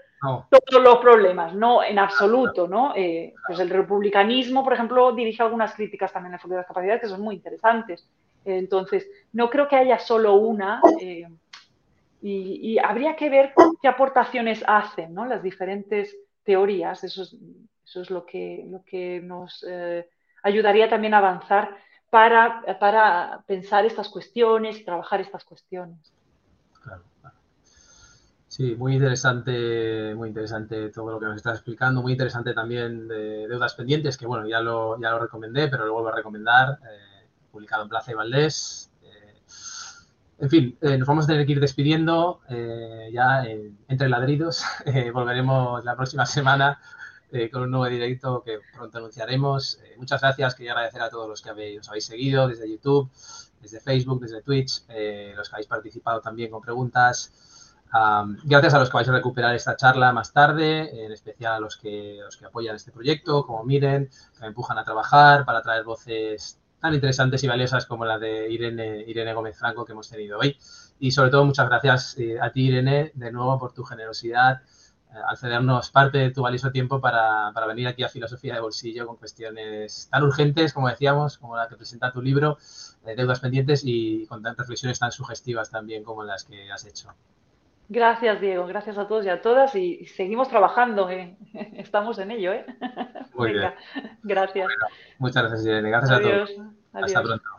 todos los problemas, no, en absoluto, ¿no? Eh, pues el republicanismo, por ejemplo, dirige algunas críticas también al fondo de las capacidades que son muy interesantes. Entonces, no creo que haya solo una. Eh, y, habría que ver qué aportaciones hacen las diferentes teorías. Eso es, lo, que, nos eh, ayudaría también a avanzar para, pensar estas cuestiones y trabajar estas cuestiones. Sí, muy interesante, muy interesante todo lo que nos estás explicando, muy interesante también de deudas pendientes, que bueno, ya lo, ya lo recomendé, pero lo vuelvo a recomendar, eh, publicado en Plaza y Valdés. Eh, en fin, eh, nos vamos a tener que ir despidiendo ya entre ladridos. [laughs] volveremos la próxima [laughs] semana con un nuevo directo que pronto anunciaremos. muchas gracias, quería agradecer a todos los que habéis, os habéis seguido desde YouTube, desde Facebook, desde Twitch, los que habéis participado también con preguntas gracias a los que vais a recuperar esta charla más tarde, en especial a los que, los que apoyan este proyecto, como Miren, que me empujan a trabajar para traer voces tan interesantes y valiosas como la de Irene, Irene Gómez Franco que hemos tenido hoy. Y sobre todo, muchas gracias eh, a ti, Irene, de nuevo por tu generosidad eh, al cedernos parte de tu valioso tiempo para, para, venir aquí a Filosofía de Bolsillo con cuestiones tan urgentes, como decíamos, como la que presenta tu libro, de Deudas Pendientes, y con reflexiones tan sugestivas también como las que has hecho. Gracias, Diego. Gracias a todos y a todas. Y seguimos trabajando. ¿eh? [laughs] Estamos en ello. ¿eh? Muy [laughs] bien. Gracias. muchas gracias, Irene. Gracias a todos. Hasta pronto.